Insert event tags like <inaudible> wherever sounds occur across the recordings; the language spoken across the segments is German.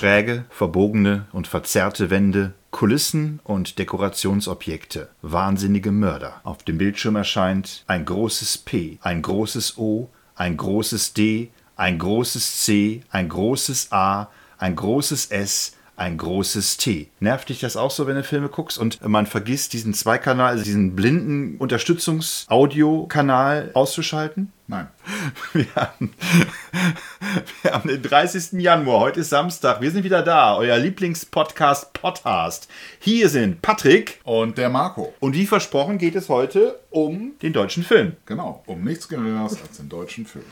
Schräge, verbogene und verzerrte Wände, Kulissen und Dekorationsobjekte, wahnsinnige Mörder. Auf dem Bildschirm erscheint ein großes P, ein großes O, ein großes D, ein großes C, ein großes A, ein großes S, ein großes T. Nervt dich das auch so, wenn du Filme guckst und man vergisst, diesen Zweikanal, also diesen blinden Unterstützungs-Audiokanal auszuschalten? Nein. <laughs> Wir haben, <laughs> wir haben den 30. Januar, heute ist Samstag. Wir sind wieder da, euer Lieblingspodcast Podcast. Hier sind Patrick Und der Marco. und wie versprochen geht es heute um den deutschen Film. Genau, um nichts Geringeres als den deutschen Film.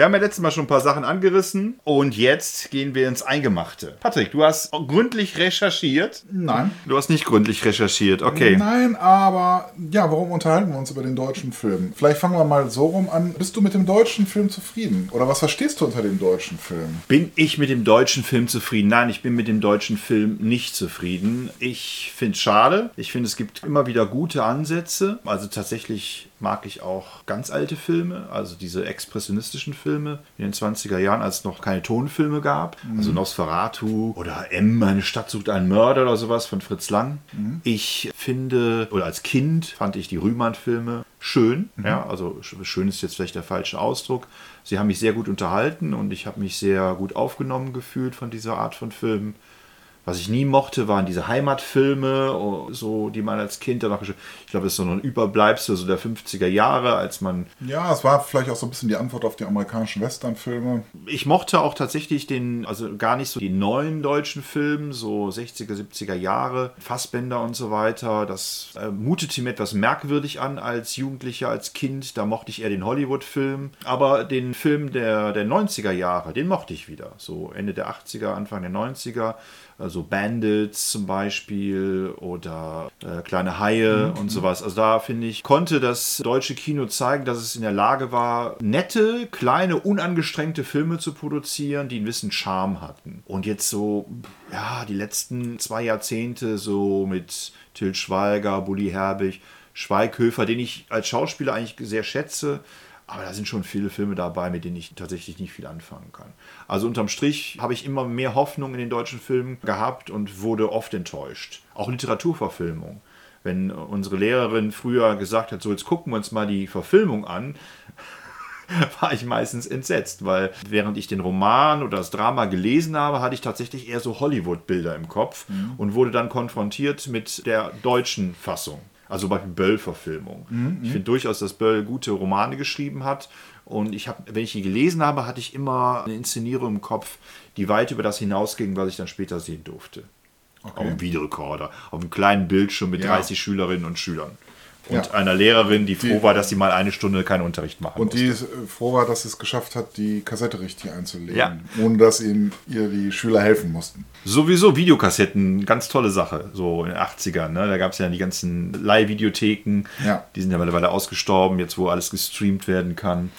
Wir haben ja letztes Mal schon ein paar Sachen angerissen und jetzt gehen wir ins Eingemachte. Patrick, du hast gründlich recherchiert. Nein. Du hast nicht gründlich recherchiert, okay. Nein, aber ja, warum unterhalten wir uns über den deutschen Film? Vielleicht fangen wir mal so rum an. Bist du mit dem deutschen Film zufrieden? Oder was verstehst du unter dem deutschen Film? Bin ich mit dem deutschen Film zufrieden? Nein, ich bin mit dem deutschen Film nicht zufrieden. Ich finde es schade. Ich finde, es gibt immer wieder gute Ansätze. Also tatsächlich mag ich auch ganz alte Filme, also diese expressionistischen Filme in den 20er Jahren, als es noch keine Tonfilme gab. Also Nosferatu oder M, meine Stadt sucht einen Mörder oder sowas von Fritz Lang. Ich finde, oder als Kind fand ich die Rühmann-Filme schön. Ja, also sch- schön ist jetzt vielleicht der falsche Ausdruck. Sie haben mich sehr gut unterhalten und ich habe mich sehr gut aufgenommen gefühlt von dieser Art von Filmen. Was ich nie mochte, waren diese Heimatfilme, oh, so, die man als Kind danach, ich glaube, das ist so ein Überbleibsel so der 50er Jahre, als man Ja, es war vielleicht auch so ein bisschen die Antwort auf die amerikanischen Westernfilme. ich mochte auch tatsächlich den, also gar nicht so die neuen deutschen Filme, so 60er, 70er Jahre, Fassbänder und so weiter. Das äh, mutete mir etwas merkwürdig an als Jugendlicher, als Kind. Da mochte ich eher den Hollywood-Film. Aber den Film der, der 90er Jahre, den mochte ich wieder. So Ende der 80er, Anfang der 90er. Also Bandits zum Beispiel oder äh, Kleine Haie und sowas. Also da finde ich, konnte das deutsche Kino zeigen, dass es in der Lage war, nette, kleine, unangestrengte Filme zu produzieren, die einen gewissen Charme hatten. Und jetzt so, ja, die letzten zwei Jahrzehnte so mit Til Schweiger, Bully Herbig, Schweighöfer, den ich als Schauspieler eigentlich sehr schätze, aber da sind schon viele Filme dabei, mit denen ich tatsächlich nicht viel anfangen kann. Also unterm Strich habe ich immer mehr Hoffnung in den deutschen Filmen gehabt und wurde oft enttäuscht. Auch Literaturverfilmung. Wenn unsere Lehrerin früher gesagt hat, so jetzt gucken wir uns mal die Verfilmung an, <laughs> war ich meistens entsetzt, weil während ich den Roman oder das Drama gelesen habe, hatte ich tatsächlich eher so Hollywood-Bilder im Kopf und wurde dann konfrontiert mit der deutschen Fassung. Also Beispiel Böll-Verfilmung. Ich finde durchaus, dass Böll gute Romane geschrieben hat. Und ich habe, wenn ich die gelesen habe, hatte ich immer eine Inszenierung im Kopf, die weit über das hinausging, was ich dann später sehen durfte. Auf dem Videorekorder, auf einem kleinen Bildschirm mit Ja. 30 Schülerinnen und Schülern. Und Ja. einer Lehrerin, die froh Die- war, dass sie mal eine Stunde keinen Unterricht machen Und musste. die ist, äh, froh war, dass sie es geschafft hat, die Kassette richtig einzulegen. Ja. Ohne dass ihnen ihr die Schüler helfen mussten. Sowieso Videokassetten, ganz tolle Sache, so in den 80ern. Ne? Da gab es ja die ganzen Leihvideotheken, Ja. die sind ja mittlerweile ausgestorben, jetzt wo alles gestreamt werden kann.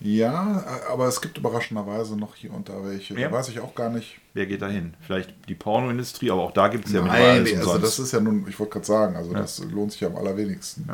Ja, aber es gibt überraschenderweise noch hier und da welche. Ja. Da weiß ich auch gar nicht. Wer geht da hin? Vielleicht die Pornoindustrie, aber auch da gibt es ja mittlerweile Nein, alles also das ist ja nun, ich wollte gerade sagen, also das lohnt sich ja am allerwenigsten.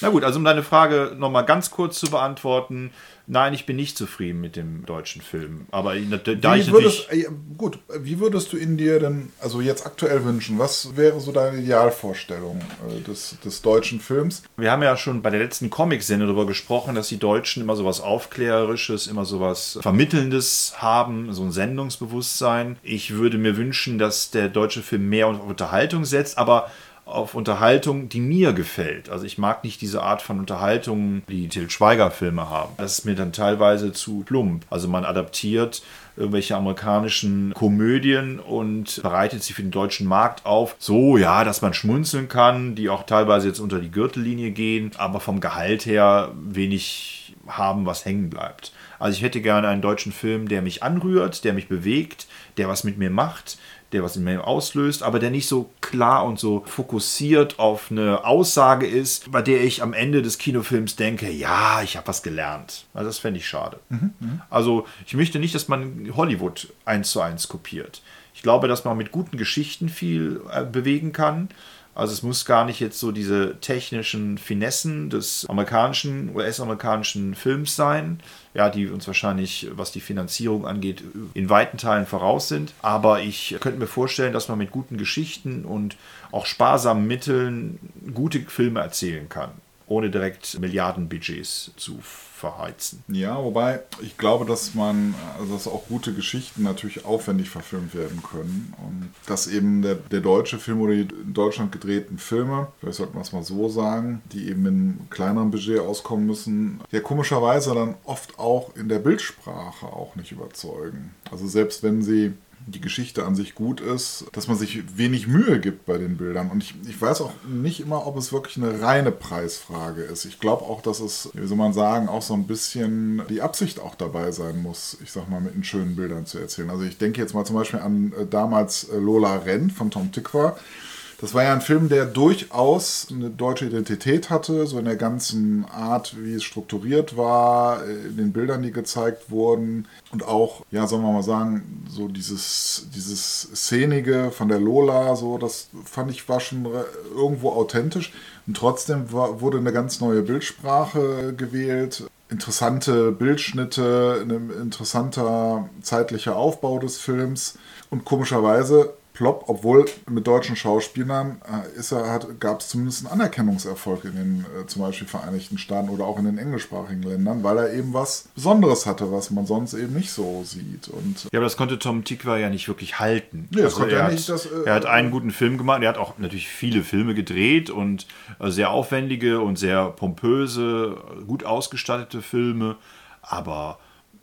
Na gut, also um deine Frage nochmal ganz kurz zu beantworten. Nein, ich bin nicht zufrieden mit dem deutschen Film. Aber da ich Wie natürlich... würdest, äh, gut, wie würdest du ihn dir denn, also jetzt aktuell wünschen? Was wäre so deine Idealvorstellung äh, des, des deutschen Films? Wir haben ja schon bei der letzten Comic-Sendung darüber gesprochen, dass die Deutschen immer sowas Aufklärerisches, immer sowas Vermittelndes haben, so ein Sendungsbewusstsein. Ich würde mir wünschen, dass der deutsche Film mehr auf Unterhaltung setzt, aber auf Unterhaltung, die mir gefällt. Also ich mag nicht diese Art von Unterhaltung, die Til Schweiger-Filme haben. Das ist mir dann teilweise zu plump. Also man adaptiert irgendwelche amerikanischen Komödien und bereitet sie für den deutschen Markt auf. So, ja, dass man schmunzeln kann, die auch teilweise jetzt unter die Gürtellinie gehen, aber vom Gehalt her wenig haben, was hängen bleibt. Also ich hätte gerne einen deutschen Film, der mich anrührt, der mich bewegt, der was mit mir macht, der was in mir auslöst, aber der nicht so klar und so fokussiert auf eine Aussage ist, bei der ich am Ende des Kinofilms denke, ja, ich habe was gelernt. Also das fände ich schade. Mhm, also ich möchte nicht, dass man Hollywood eins zu eins kopiert. Ich glaube, dass man mit guten Geschichten viel äh, bewegen kann. Also es muss gar nicht jetzt so diese technischen Finessen des amerikanischen, US-amerikanischen Films sein, ja, die uns wahrscheinlich, was die Finanzierung angeht, in weiten Teilen voraus sind. Aber ich könnte mir vorstellen, dass man mit guten Geschichten und auch sparsamen Mitteln gute Filme erzählen kann, ohne direkt Milliardenbudgets zu verheizen. Ja, wobei ich glaube, dass man, also dass auch gute Geschichten natürlich aufwendig verfilmt werden können. Und dass eben der, der deutsche Film oder die in Deutschland gedrehten Filme, vielleicht sollten wir es mal so sagen, die eben in kleineren Budget auskommen müssen, ja komischerweise dann oft auch in der Bildsprache auch nicht überzeugen. Also selbst wenn sie die Geschichte an sich gut ist, dass man sich wenig Mühe gibt bei den Bildern. Und ich, ich weiß auch nicht immer, ob es wirklich eine reine Preisfrage ist. Ich glaube auch, dass es, wie soll man sagen, auch so ein bisschen die Absicht auch dabei sein muss, ich sag mal, mit den schönen Bildern zu erzählen. Also ich denke jetzt mal zum Beispiel an äh, damals äh, Lola Rent von Tom Tikva das war ja ein Film, der durchaus eine deutsche Identität hatte, so in der ganzen Art, wie es strukturiert war, in den Bildern, die gezeigt wurden. Und auch, ja, sollen wir mal sagen, so dieses, dieses Szenige von der Lola, so, das fand ich war schon irgendwo authentisch. Und trotzdem war, wurde eine ganz neue Bildsprache gewählt interessante Bildschnitte, ein interessanter zeitlicher Aufbau des Films. Und komischerweise plopp, obwohl mit deutschen Schauspielern äh, er, hat, gab es zumindest einen Anerkennungserfolg in den äh, zum Beispiel Vereinigten Staaten oder auch in den englischsprachigen Ländern, weil er eben was Besonderes hatte, was man sonst eben nicht so sieht. Und ja, aber das konnte Tom Tikva ja nicht wirklich halten. Nee, das also konnte er, er hat, nicht. Das, äh, er hat einen guten Film gemacht, er hat auch natürlich viele Filme gedreht und äh, sehr aufwendige und sehr pompöse, gut ausgestattete Filme, aber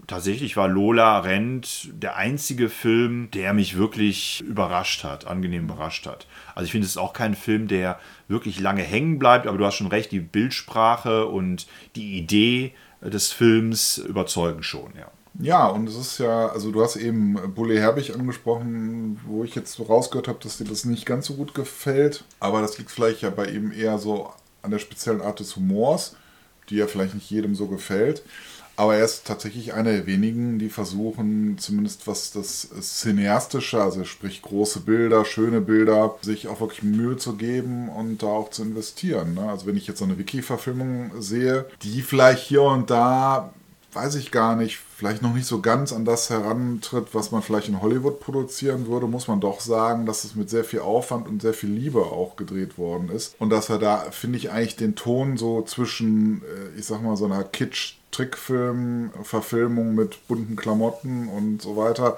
tatsächlich war Lola Rent der einzige Film, der mich wirklich überrascht hat, angenehm überrascht hat. Also ich finde, es ist auch kein Film, der wirklich lange hängen bleibt, aber du hast schon recht, die Bildsprache und die Idee des Films überzeugen schon, ja. Ja, und es ist ja, also du hast eben Bulle Herbig angesprochen, wo ich jetzt so rausgehört habe, dass dir das nicht ganz so gut gefällt. Aber das liegt vielleicht ja bei ihm eher so an der speziellen Art des Humors, die ja vielleicht nicht jedem so gefällt. Aber er ist tatsächlich einer der wenigen, die versuchen, zumindest was das Cineastische, also sprich große Bilder, schöne Bilder, sich auch wirklich Mühe zu geben und da auch zu investieren. Ne? Also wenn ich jetzt so eine Wiki-Verfilmung sehe, die vielleicht hier und da weiß ich gar nicht, vielleicht noch nicht so ganz an das herantritt, was man vielleicht in Hollywood produzieren würde, muss man doch sagen, dass es mit sehr viel Aufwand und sehr viel Liebe auch gedreht worden ist. Und dass er da, finde ich, eigentlich den Ton so zwischen, äh, ich sag mal, so einer Kitsch- Trickfilm, Verfilmung mit bunten Klamotten und so weiter,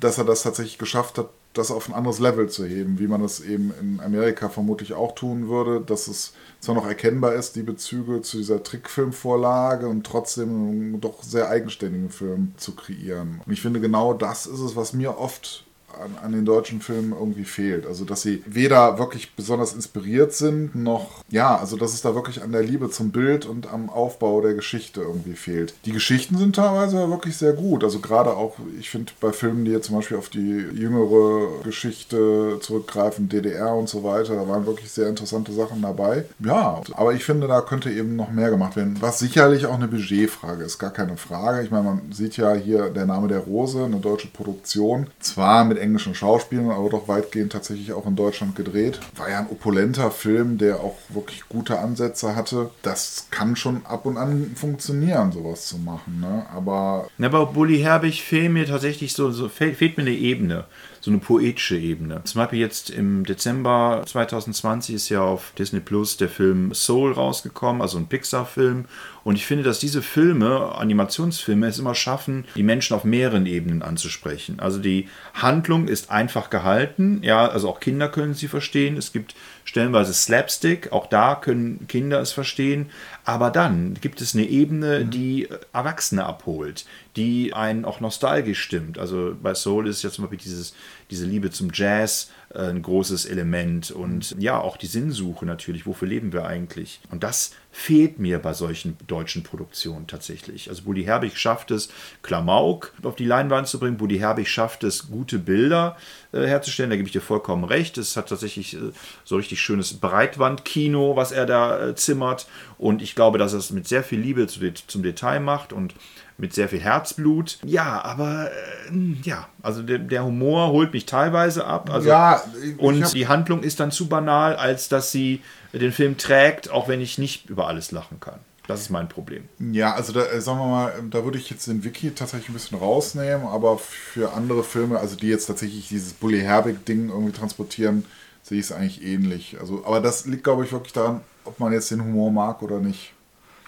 dass er das tatsächlich geschafft hat, das auf ein anderes Level zu heben, wie man es eben in Amerika vermutlich auch tun würde, dass es zwar noch erkennbar ist, die Bezüge zu dieser Trickfilmvorlage und trotzdem einen doch sehr eigenständigen Film zu kreieren. Und ich finde, genau das ist es, was mir oft an, an, den deutschen Filmen irgendwie fehlt. Also, dass sie weder wirklich besonders inspiriert sind, noch, ja, also, dass es da wirklich an der Liebe zum Bild und am Aufbau der Geschichte irgendwie fehlt. Die Geschichten sind teilweise wirklich sehr gut. Also, gerade auch, ich finde, bei Filmen, die jetzt zum Beispiel auf die jüngere Geschichte zurückgreifen, DDR und so weiter, da waren wirklich sehr interessante Sachen dabei. Ja, aber ich finde, da könnte eben noch mehr gemacht werden. Was sicherlich auch eine Budgetfrage ist, gar keine Frage. Ich meine, man sieht ja hier der Name der Rose, eine deutsche Produktion. Zwar mit englischen Schauspielern, aber doch weitgehend tatsächlich auch in Deutschland gedreht. War ja ein opulenter Film, der auch wirklich gute Ansätze hatte. Das kann schon ab und an funktionieren, sowas zu machen. Ne? Aber. Ja, aber Bully Herbig fehlt mir tatsächlich so, so fehlt, fehlt mir eine Ebene so eine poetische Ebene. Zum Beispiel jetzt im Dezember 2020 ist ja auf Disney Plus der Film Soul rausgekommen, also ein Pixar-Film. Und ich finde, dass diese Filme, Animationsfilme, es immer schaffen, die Menschen auf mehreren Ebenen anzusprechen. Also die Handlung ist einfach gehalten, ja, also auch Kinder können sie verstehen. Es gibt stellenweise Slapstick, auch da können Kinder es verstehen. Aber dann gibt es eine Ebene, mhm. die Erwachsene abholt, die einen auch nostalgisch stimmt. Also bei Soul ist ja zum Beispiel dieses, diese Liebe zum Jazz äh, ein großes Element und ja, auch die Sinnsuche natürlich. Wofür leben wir eigentlich? Und das fehlt mir bei solchen deutschen Produktionen tatsächlich. Also Bully Herbig schafft es, Klamauk auf die Leinwand zu bringen. Bully Herbig schafft es, gute Bilder äh, herzustellen. Da gebe ich dir vollkommen recht. Es hat tatsächlich äh, so richtig schönes Breitwandkino, was er da äh, zimmert. Und ich glaube, dass er es mit sehr viel Liebe zu, zum Detail macht und mit sehr viel Herzblut. Ja, aber äh, ja, also der, der, Humor holt mich teilweise ab. Also, ja, und die Handlung ist dann zu banal, als dass sie den Film trägt, auch wenn ich nicht über alles lachen kann. Das ist mein Problem. Ja, also da, äh, sagen wir mal, da würde ich jetzt den Wiki tatsächlich ein bisschen rausnehmen, aber für andere Filme, also die jetzt tatsächlich dieses Bully Herbig-Ding irgendwie transportieren, sehe ich es eigentlich ähnlich. Also, aber das liegt, glaube ich, wirklich daran, ob man jetzt den Humor mag oder nicht.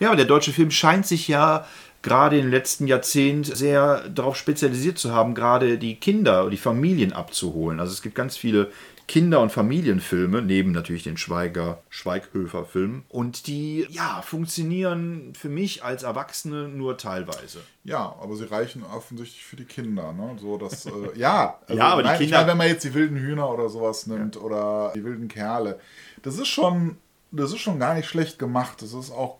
Ja, aber der deutsche Film scheint sich ja gerade im letzten Jahrzehnt sehr darauf spezialisiert zu haben, gerade die Kinder, die Familien abzuholen. Also es gibt ganz viele Kinder- und Familienfilme, neben natürlich den Schweiger, Schweighöfer-Filmen. Und die, ja, funktionieren für mich als Erwachsene nur teilweise. Ja, aber sie reichen offensichtlich für die Kinder, ne? So, dass, äh, <laughs> ja, also, ja, aber nein, die Kinder. Meine, wenn man jetzt die wilden Hühner oder sowas nimmt ja. oder die wilden Kerle, das ist schon, das ist schon gar nicht schlecht gemacht. Das ist auch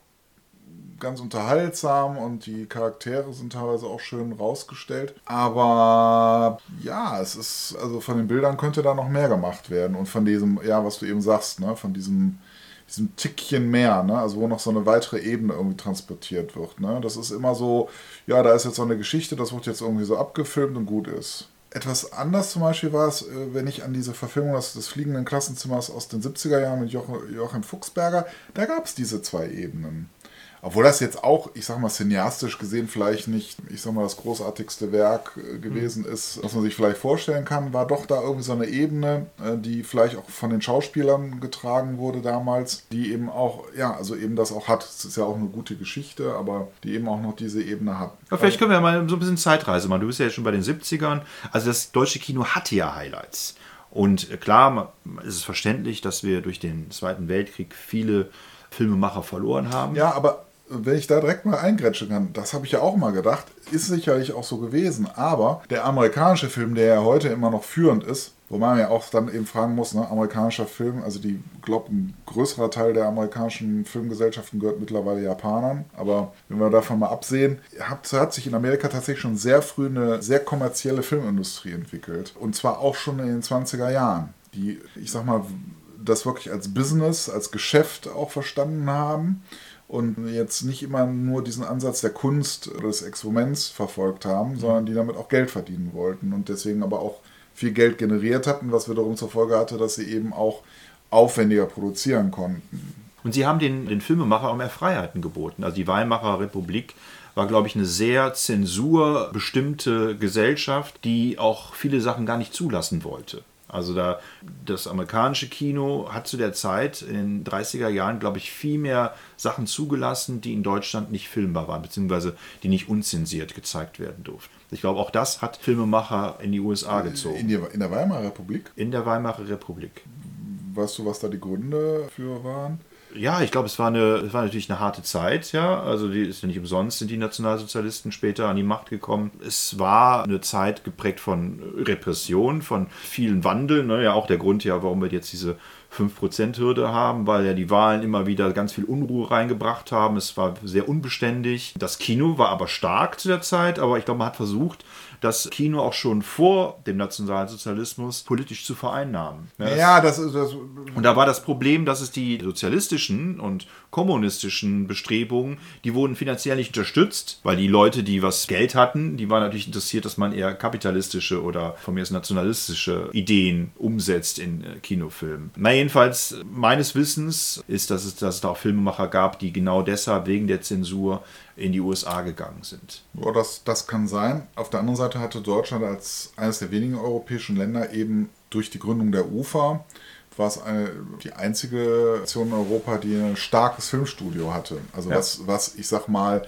ganz unterhaltsam und die Charaktere sind teilweise auch schön rausgestellt. Aber ja, es ist, also von den Bildern könnte da noch mehr gemacht werden und von diesem, ja, was du eben sagst, ne, von diesem diesem Tickchen mehr, ne? also wo noch so eine weitere Ebene irgendwie transportiert wird. Ne? Das ist immer so, ja, da ist jetzt so eine Geschichte, das wird jetzt irgendwie so abgefilmt und gut ist. Etwas anders zum Beispiel war es, äh, wenn ich an diese Verfilmung des, des fliegenden Klassenzimmers aus den 70er Jahren mit Joachim Fuchsberger, da gab es diese zwei Ebenen. Obwohl das jetzt auch, ich sag mal, cineastisch gesehen vielleicht nicht, ich sag mal, das großartigste Werk äh, gewesen mhm. ist, was man sich vielleicht vorstellen kann, war doch da irgendwie so eine Ebene, äh, die vielleicht auch von den Schauspielern getragen wurde damals, die eben auch, ja, also eben das auch hat. Es ist ja auch eine gute Geschichte, aber die eben auch noch diese Ebene hat. Ja, vielleicht können wir ja mal so ein bisschen Zeitreise machen. Du bist ja jetzt schon bei den 70ern. Also das deutsche Kino hatte ja Highlights. Und klar, ist es verständlich, dass wir durch den Zweiten Weltkrieg viele Filmemacher verloren haben. Ja, aber wenn ich da direkt mal eingrätschen kann, das habe ich ja auch mal gedacht, ist sicherlich auch so gewesen. Aber der amerikanische Film, der ja heute immer noch führend ist, wo man ja auch dann eben fragen muss, ne, amerikanischer Film, also die, glaube ein größerer Teil der amerikanischen Filmgesellschaften gehört mittlerweile Japanern. Aber wenn wir davon mal absehen, hat, hat sich in Amerika tatsächlich schon sehr früh eine sehr kommerzielle Filmindustrie entwickelt. Und zwar auch schon in den 20er Jahren. Die, ich sag mal, das wirklich als Business, als Geschäft auch verstanden haben und jetzt nicht immer nur diesen Ansatz der Kunst des Experiments verfolgt haben, sondern die damit auch Geld verdienen wollten und deswegen aber auch viel Geld generiert hatten, was wiederum zur Folge hatte, dass sie eben auch aufwendiger produzieren konnten. Und sie haben den, den Filmemacher auch mehr Freiheiten geboten. Also die Weimarer Republik war, glaube ich, eine sehr zensurbestimmte Gesellschaft, die auch viele Sachen gar nicht zulassen wollte. Also da das amerikanische Kino hat zu der Zeit in den 30er Jahren, glaube ich, viel mehr Sachen zugelassen, die in Deutschland nicht filmbar waren, beziehungsweise die nicht unzensiert gezeigt werden durften. Ich glaube, auch das hat Filmemacher in die USA gezogen. In, die, in der Weimarer Republik? In der Weimarer Republik. Weißt du, was da die Gründe für waren? Ja, ich glaube, es war eine, es war natürlich eine harte Zeit, ja. Also die ist ja nicht umsonst, sind die Nationalsozialisten später an die Macht gekommen. Es war eine Zeit geprägt von Repression, von vielen Wandeln. Ne? Ja, auch der Grund ja, warum wir jetzt diese 5%-Hürde haben, weil ja die Wahlen immer wieder ganz viel Unruhe reingebracht haben. Es war sehr unbeständig. Das Kino war aber stark zu der Zeit, aber ich glaube, man hat versucht, das Kino auch schon vor dem Nationalsozialismus politisch zu vereinnahmen. Ja, ja das ist das. Und da war das Problem, dass es die sozialistischen und kommunistischen Bestrebungen, die wurden finanziell nicht unterstützt, weil die Leute, die was Geld hatten, die waren natürlich interessiert, dass man eher kapitalistische oder von mir aus nationalistische Ideen umsetzt in äh, Kinofilmen. Na jedenfalls, meines Wissens ist, dass es, dass es da auch Filmemacher gab, die genau deshalb wegen der Zensur in die USA gegangen sind. Ja, das, das kann sein. Auf der anderen Seite hatte Deutschland als eines der wenigen europäischen Länder eben durch die Gründung der UFA war es eine, die einzige Nation in Europa, die ein starkes Filmstudio hatte. Also ja. was, was, ich sag mal,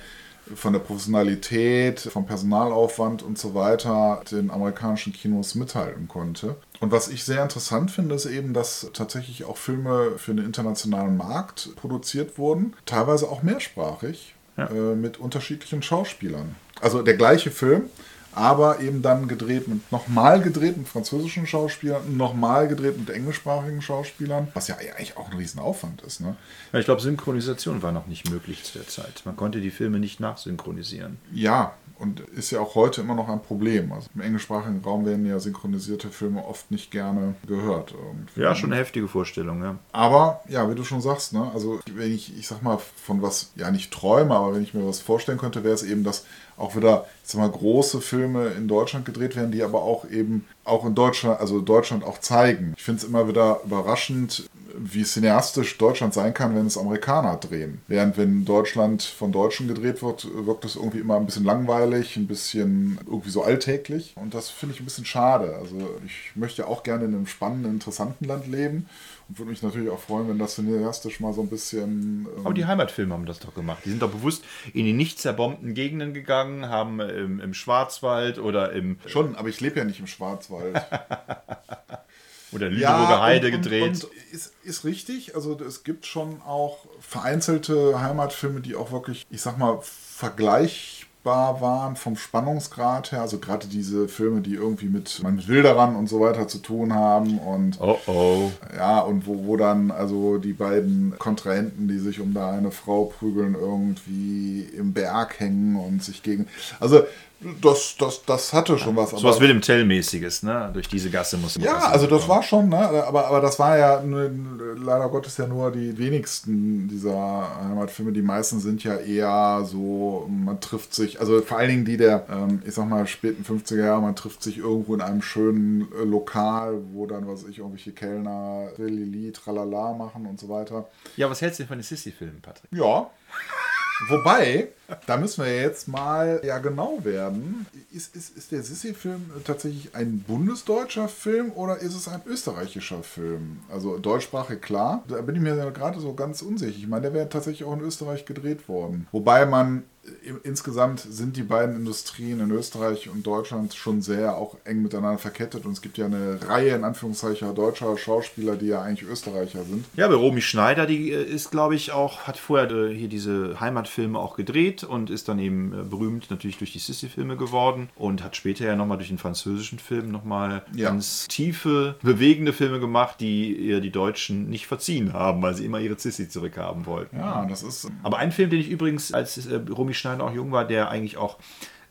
von der Professionalität, vom Personalaufwand und so weiter den amerikanischen Kinos mithalten konnte. Und was ich sehr interessant finde, ist eben, dass tatsächlich auch Filme für den internationalen Markt produziert wurden, teilweise auch mehrsprachig, ja. äh, mit unterschiedlichen Schauspielern. Also der gleiche Film, aber eben dann gedreht mit nochmal gedreht mit französischen Schauspielern, nochmal gedreht mit englischsprachigen Schauspielern, was ja eigentlich auch ein Riesenaufwand ist. Ne? Ja, ich glaube, Synchronisation war noch nicht möglich zu der Zeit. Man konnte die Filme nicht nachsynchronisieren. Ja, und ist ja auch heute immer noch ein Problem. Also im englischsprachigen Raum werden ja synchronisierte Filme oft nicht gerne gehört. Irgendwie. Ja, schon eine heftige Vorstellung, ja. Aber ja, wie du schon sagst, ne, also wenn ich, ich sag mal, von was ja nicht träume, aber wenn ich mir was vorstellen könnte, wäre es eben, dass auch wieder, sag mal, große Filme in Deutschland gedreht werden, die aber auch eben auch in Deutschland, also Deutschland auch zeigen. Ich finde es immer wieder überraschend, wie cineastisch Deutschland sein kann, wenn es Amerikaner drehen. Während wenn Deutschland von Deutschen gedreht wird, wirkt es irgendwie immer ein bisschen langweilig, ein bisschen irgendwie so alltäglich. Und das finde ich ein bisschen schade. Also ich möchte auch gerne in einem spannenden, interessanten Land leben und würde mich natürlich auch freuen, wenn das cineastisch mal so ein bisschen. Ähm Aber die Heimatfilme haben das doch gemacht. Die sind doch bewusst in die nicht zerbombten Gegenden gegangen, haben im, im Schwarzwald oder im. Schon, aber ich lebe ja nicht im Schwarzwald. <laughs> Oder Lüneburger ja, Heide und, gedreht. Und, und ist, ist richtig. Also es gibt schon auch vereinzelte Heimatfilme, die auch wirklich, ich sag mal, vergleichbar waren vom Spannungsgrad her. Also gerade diese Filme, die irgendwie mit, mit Wilderern und so weiter zu tun haben. Und oh oh. Ja, und wo, wo dann also die beiden Kontrahenten, die sich um da eine Frau prügeln, irgendwie im Berg hängen und sich gegen. Also das, das, das hatte schon was. So was Willem Tell-mäßiges, ne? Durch diese Gasse muss man. Ja, also das war schon, ne? Aber, aber das war ja leider Gottes ja nur die wenigsten dieser Heimatfilme. Die meisten sind ja eher so, man trifft sich, also vor allen Dingen die der, ähm, ich sag mal, späten 50er Jahre, man trifft sich irgendwo in einem schönen äh, Lokal, wo dann, was weiß ich, irgendwelche Kellner Lili, Tralala machen und so weiter. Ja, was hältst du denn von den Sissy-Filmen, Patrick? Ja. Wobei, da müssen wir jetzt mal ja genau werden. Ist, ist, ist der Sissi-Film tatsächlich ein bundesdeutscher Film oder ist es ein österreichischer Film? Also deutschsprachig klar. Da bin ich mir gerade so ganz unsicher. Ich meine, der wäre tatsächlich auch in Österreich gedreht worden. Wobei man insgesamt sind die beiden Industrien in Österreich und Deutschland schon sehr auch eng miteinander verkettet und es gibt ja eine Reihe in Anführungszeichen deutscher Schauspieler, die ja eigentlich Österreicher sind. Ja, bei Romy Schneider, die äh, ist, glaube ich, auch, hat vorher äh, hier diese Heimatfilme auch gedreht und ist dann eben äh, berühmt natürlich durch die Sissy-Filme geworden und hat später ja nochmal durch den französischen Film nochmal ja. ganz tiefe, bewegende Filme gemacht, die ihr die Deutschen nicht verziehen haben, weil sie immer ihre Sissy zurückhaben wollten. Ja, das ist. Aber ein Film, den ich übrigens als Romy Romy Schneider auch jung war, der eigentlich auch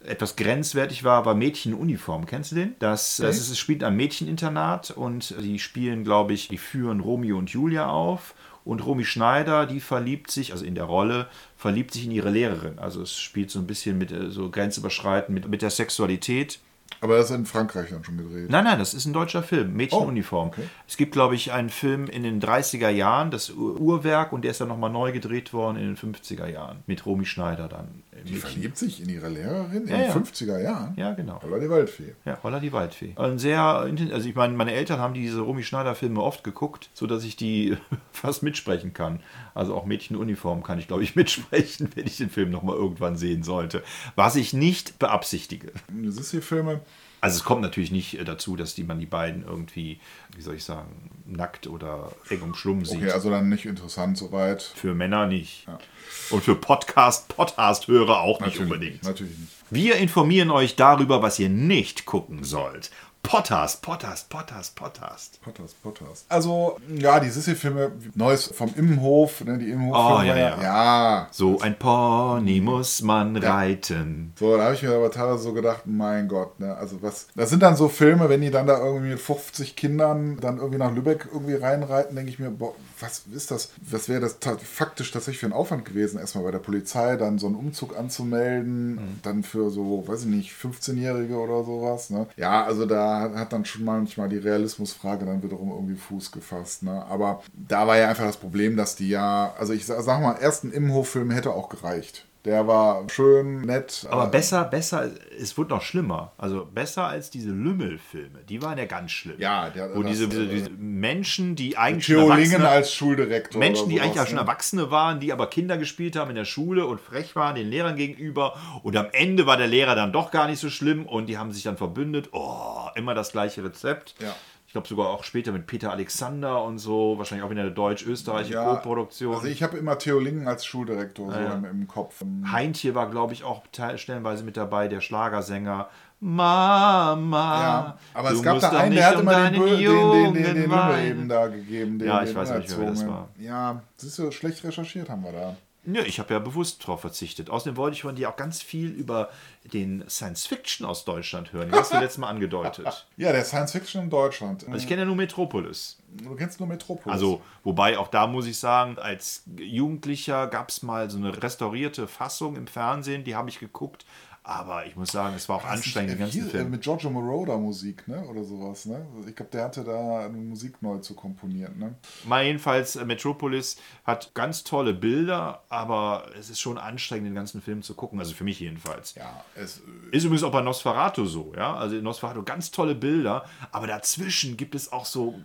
etwas grenzwertig war, war Mädchenuniform. Kennst du den? Das, das ist, es spielt am Mädcheninternat und die spielen, glaube ich, die führen Romeo und Julia auf. Und Romy Schneider, die verliebt sich, also in der Rolle, verliebt sich in ihre Lehrerin. Also es spielt so ein bisschen mit äh, so grenzüberschreitend mit, mit der Sexualität. Aber das ist in Frankreich dann schon gedreht. Nein, nein, das ist ein deutscher Film, Mädchenuniform. Oh, okay. Es gibt, glaube ich, einen Film in den 30er Jahren, das Uhrwerk, und der ist dann nochmal neu gedreht worden in den 50er Jahren. Mit Romy Schneider dann. Die Mädchen. verliebt sich in ihre Lehrerin in ja, den ja. 50er Jahren? Ja, genau. Holla die Waldfee. Ja, Holla die Waldfee. Und sehr, also ich meine, meine Eltern haben diese Romy Schneider-Filme oft geguckt, sodass ich die <laughs> fast mitsprechen kann. Also auch Mädchenuniform kann ich, glaube ich, <laughs> mitsprechen, wenn ich den Film nochmal irgendwann sehen sollte. Was ich nicht beabsichtige. Das ist die Filme also es kommt natürlich nicht äh, dazu, dass die, man die beiden irgendwie, wie soll ich sagen, nackt oder eng umschlungen sieht. Okay, also dann nicht interessant soweit. Für Männer nicht. Ja. Und für Podcast, Podcast-Hörer auch nicht natürlich, unbedingt. Natürlich nicht. Wir informieren euch darüber, was ihr nicht gucken sollt. Podcast, Podcast, Podcast, Podcast. Podcast, Podcast. Also, ja, die Sissi-Filme, Neues vom Immenhof, ne, die Immenhof. Oh, ja, ja. ja. So ein Pony muss man ja. reiten. So, da habe ich mir aber teilweise so gedacht, mein Gott, ne, also was, das sind dann so Filme, wenn die dann da irgendwie mit 50 Kindern dann irgendwie nach Lübeck irgendwie reinreiten, denke ich mir, boah, was ist das, was wäre das faktisch tatsächlich für ein Aufwand gewesen, erstmal bei der Polizei dann so einen Umzug anzumelden, mhm. dann für so, weiß ich nicht, 15-Jährige oder sowas, ne. Ja, also da hat dann schon manchmal die Realismusfrage dann wiederum irgendwie Fuß gefasst. Ne? Aber da war ja einfach das Problem, dass die ja, also ich sag, mal, ersten Imhof-Film hätte auch gereicht. Der war schön, nett. Aber äh, besser, besser, es wurde noch schlimmer. Also besser als diese Lümmelfilme. Die waren ja ganz schlimm. Ja, der- Wo das, diese, diese, äh, diese Menschen, die eigentlich schon Theolingen Erwachsene, als Schuldirektor. Menschen, die eigentlich auch schon ne? Erwachsene waren, die aber Kinder gespielt haben in der Schule und frech waren den Lehrern gegenüber. Und am Ende war der Lehrer dann doch gar nicht so schlimm und die haben sich dann verbündet. Oh, immer das gleiche Rezept. Ja. Ich glaube sogar auch später mit Peter Alexander und so, wahrscheinlich auch in der deutsch-österreichischen Co-Produktion. Also ich habe immer Theolingen als Schuldirektor so ja. im, im Kopf. Heintje war, glaube ich, auch stellenweise mit dabei, der Schlagersänger. Mama. Ja, aber es gab da einen, der hat um immer den, den, den, den, den Lümmel eben da gegeben. Den, Ja, ich weiß nicht wer das war. Ja, siehst du, schlecht recherchiert haben wir da. Ja, ich habe ja bewusst darauf verzichtet. Außerdem wollte ich von dir auch ganz viel über den Science Fiction aus Deutschland hören. Den hast du letztes Mal angedeutet. <laughs> Ja, der Science Fiction in Deutschland. Also ich kenne ja nur Metropolis. du kennst nur Metropolis. Also, wobei auch da muss ich sagen, als Jugendlicher gab es mal so eine restaurierte Fassung im Fernsehen, die habe ich geguckt. Aber ich muss sagen, es war auch anstrengend, den ganzen äh, Film. Mit Giorgio Moroder Musik, ne? Oder sowas, ne? Ich glaube, der hatte da eine Musik neu zu komponieren, ne? Mal jedenfalls, äh, Metropolis hat ganz tolle Bilder, aber es ist schon anstrengend, den ganzen Film zu gucken. Also für mich jedenfalls. Ja, es, Ist übrigens auch bei Nosferatu so, ja. Also in Nosferatu ganz tolle Bilder, aber dazwischen gibt es auch so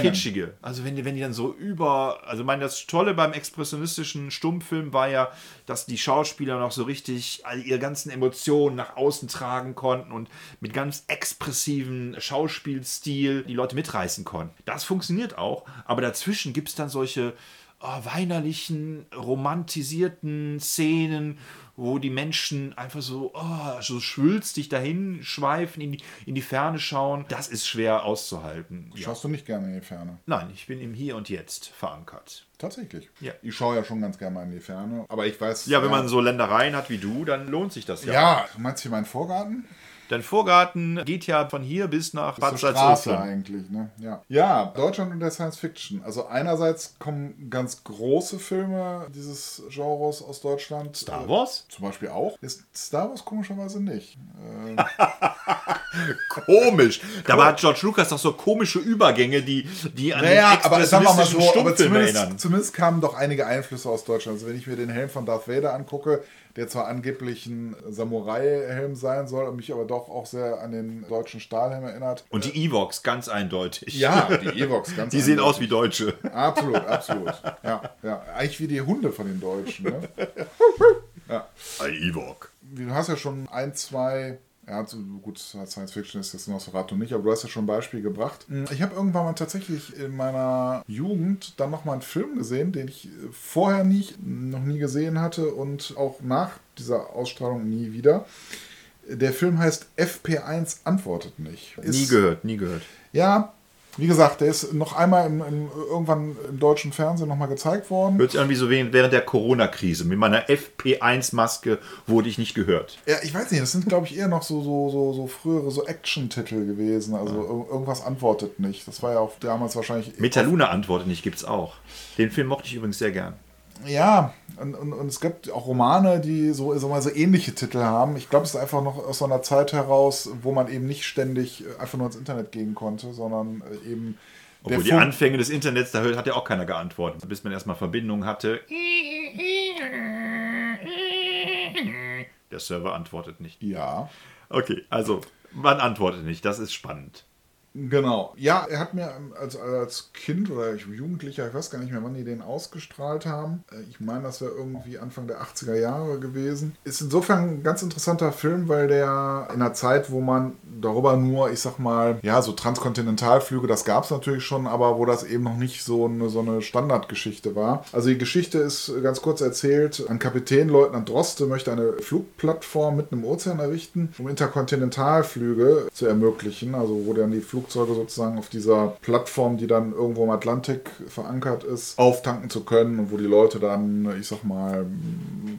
kitschige. Also wenn die, wenn die dann so über, also ich meine, das Tolle beim expressionistischen Stummfilm war ja, dass die Schauspieler noch so richtig all ihre ganzen Emotionen nach außen tragen konnten und mit ganz expressiven Schauspielstil die Leute mitreißen konnten. Das funktioniert auch, aber dazwischen gibt es dann solche oh, weinerlichen, romantisierten Szenen, wo die Menschen einfach so, oh, so schwülstig dahin schweifen, in die, in die Ferne schauen. Das ist schwer auszuhalten. Ja. schaust du nicht gerne in die Ferne. Nein, ich bin im Hier und Jetzt verankert. Tatsächlich. Ja. Ich schaue ja schon ganz gerne mal in die Ferne. Aber ich weiß. Ja, wenn man so Ländereien hat wie du, dann lohnt sich das ja. Ja, du meinst hier meinen Vorgarten? Dein Vorgarten geht ja von hier bis nach Bad Straße eigentlich, ne? Ja. ja, Deutschland und der Science Fiction. Also einerseits kommen ganz große Filme dieses Genres aus Deutschland. Star Wars? Äh, zum Beispiel auch. Ist Star Wars komischerweise nicht. Äh, <laughs> Komisch. Dabei hat George Lucas doch so komische Übergänge, die, die an naja, den aber sagen wir mal so, aber Stummfilm erinnern. zumindest, zumindest kamen doch einige Einflüsse aus Deutschland. Also wenn ich mir den Helm von Darth Vader angucke, der zwar angeblich ein Samurai-Helm sein soll, mich aber doch auch sehr an den deutschen Stahlhelm erinnert. Und die Evox, ganz eindeutig. ja, <laughs> die Evox, ganz Die sehen eindeutig. aus wie Deutsche. Absolut, absolut. Ja, ja. Eigentlich wie die Hunde von den Deutschen. Ne? <laughs> Ja. Ein Ewok. Du hast ja schon ein, zwei. Ja, so gut, Science Fiction ist jetzt Nosferatu nicht, aber du hast ja schon ein Beispiel gebracht. Ich habe irgendwann mal tatsächlich in meiner Jugend dann nochmal einen Film gesehen, den ich vorher nicht, noch nie gesehen hatte und auch nach dieser Ausstrahlung nie wieder. Der Film heißt FP1 antwortet nicht. Ist, Nie gehört, nie gehört. Ja, wie gesagt, der ist noch einmal im, im, irgendwann im deutschen Fernsehen nochmal gezeigt worden. Hört sich an wie so während der Corona-Krise. Mit meiner FP1-Maske wurde ich nicht gehört. Ja, ich weiß nicht, das sind, glaube ich, eher noch so, so, so, so frühere so Action-Titel gewesen. Also ir- irgendwas antwortet nicht. Das war ja auch damals wahrscheinlich. Metaluna antwortet nicht, gibt's auch. Den Film mochte ich übrigens sehr gern. Ja, und, und, und es gibt auch Romane, die so, so, mal so ähnliche Titel haben. Ich glaube, es ist einfach noch aus so einer Zeit heraus, wo man eben nicht ständig äh, einfach nur ins Internet gehen konnte, sondern äh, eben. Obwohl die Funk- Anfänge des Internets, da hat ja auch keiner geantwortet, bis man erstmal Verbindung hatte. Der Server antwortet nicht. Ja. Okay, also man antwortet nicht, das ist spannend. Genau. Ja, er hat mir als, als Kind oder ich- Jugendlicher, ich weiß gar nicht mehr, wann die den ausgestrahlt haben. Äh, Ich meine, das wäre irgendwie Anfang der 80er Jahre gewesen. Ist insofern ein ganz interessanter Film, weil der in einer Zeit, wo man darüber nur, ich sag mal, ja, so Transkontinentalflüge, das gab es natürlich schon, aber wo das eben noch nicht so eine, so eine Standardgeschichte war. Also die Geschichte ist ganz kurz erzählt. Ein Kapitän, Leutnant Droste, möchte eine Flugplattform mitten im Ozean errichten, um Interkontinentalflüge zu ermöglichen, also wo dann die Flugzeuge sozusagen auf dieser Plattform, die dann irgendwo im Atlantik verankert ist, auftanken zu können und wo die Leute dann, ich sag mal,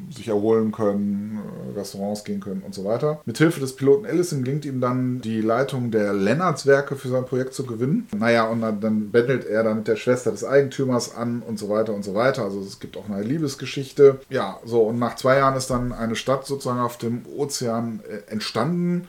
sich erholen können, äh, Restaurants gehen können und so weiter. Mithilfe des Piloten Ellison gelingt ihm dann, die Leitung der Lennarts-Werke für sein Projekt zu gewinnen. Naja, und dann, dann bettelt er dann mit der Schwester des Eigentümers an und so weiter und so weiter. Also es gibt auch eine Liebesgeschichte. Ja, so, und nach zwei Jahren ist dann eine Stadt sozusagen auf dem Ozean äh, entstanden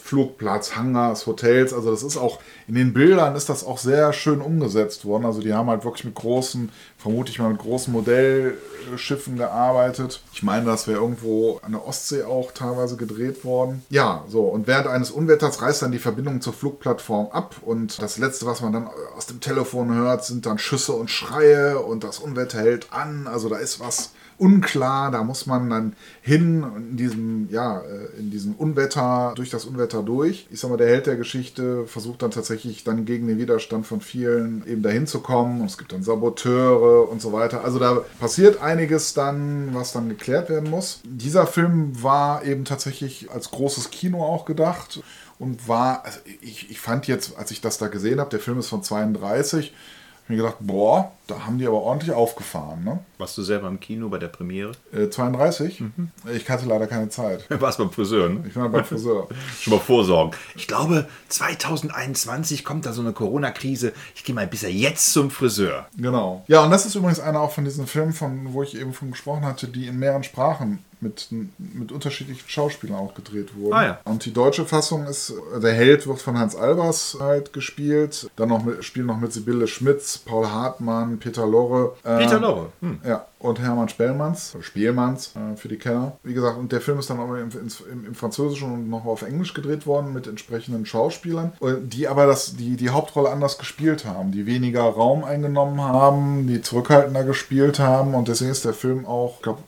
Flugplatz, Hangars, Hotels. Also das ist auch, in den Bildern ist das auch sehr schön umgesetzt worden. Also die haben halt wirklich mit großen, vermute ich mal mit großen Modellschiffen gearbeitet. Ich meine, das wäre irgendwo an der Ostsee auch teilweise gedreht worden. Ja, so. Und während eines Unwetters reißt dann die Verbindung zur Flugplattform ab. Und das Letzte, was man dann aus dem Telefon hört, sind dann Schüsse und Schreie und das Unwetter hält an. Also da ist was unklar. Da muss man dann hin in diesem, ja, äh, in diesem Unwetter, durch das Unwetter durch. Ich sag mal, der Held der Geschichte versucht dann tatsächlich dann gegen den Widerstand von vielen eben dahin zu kommen. Und es gibt dann Saboteure und so weiter. Also da passiert einiges dann, was dann geklärt werden muss. Dieser Film war eben tatsächlich als großes Kino auch gedacht und war, also ich, ich fand jetzt, als ich das da gesehen habe, der Film ist von 32, mir gedacht, boah, da haben die aber ordentlich aufgefahren. Ne? Warst du selber im Kino bei der Premiere? Äh, 32? Mhm. Ich hatte leider keine Zeit. <laughs> Warst beim Friseur, ne? Ich war beim Friseur. <laughs> Schon mal vorsorgen. Ich glaube, 2021 kommt da so eine Corona-Krise. Ich gehe mal bisher jetzt zum Friseur. Genau. Ja, und das ist übrigens einer auch von diesen Filmen, von, wo ich eben von gesprochen hatte, die in mehreren Sprachen mit, mit unterschiedlichen Schauspielern auch gedreht wurden. Ah, ja. Und die deutsche Fassung ist, der Held wird von Hans Albers halt gespielt. Dann noch mit, spielen noch mit Sibylle Schmitz, Paul Hartmann, Peter Lorre. Peter ähm, Lorre. Hm. Ja, und Hermann Spellmanns, Spielmanns äh, für die Kenner. Wie gesagt, und der Film ist dann auch im, im, im, Französischen und noch auf Englisch gedreht worden mit entsprechenden Schauspielern, die aber das, die, die Hauptrolle anders gespielt haben, die weniger Raum eingenommen haben, die zurückhaltender gespielt haben und deswegen ist der Film auch, ich glaube,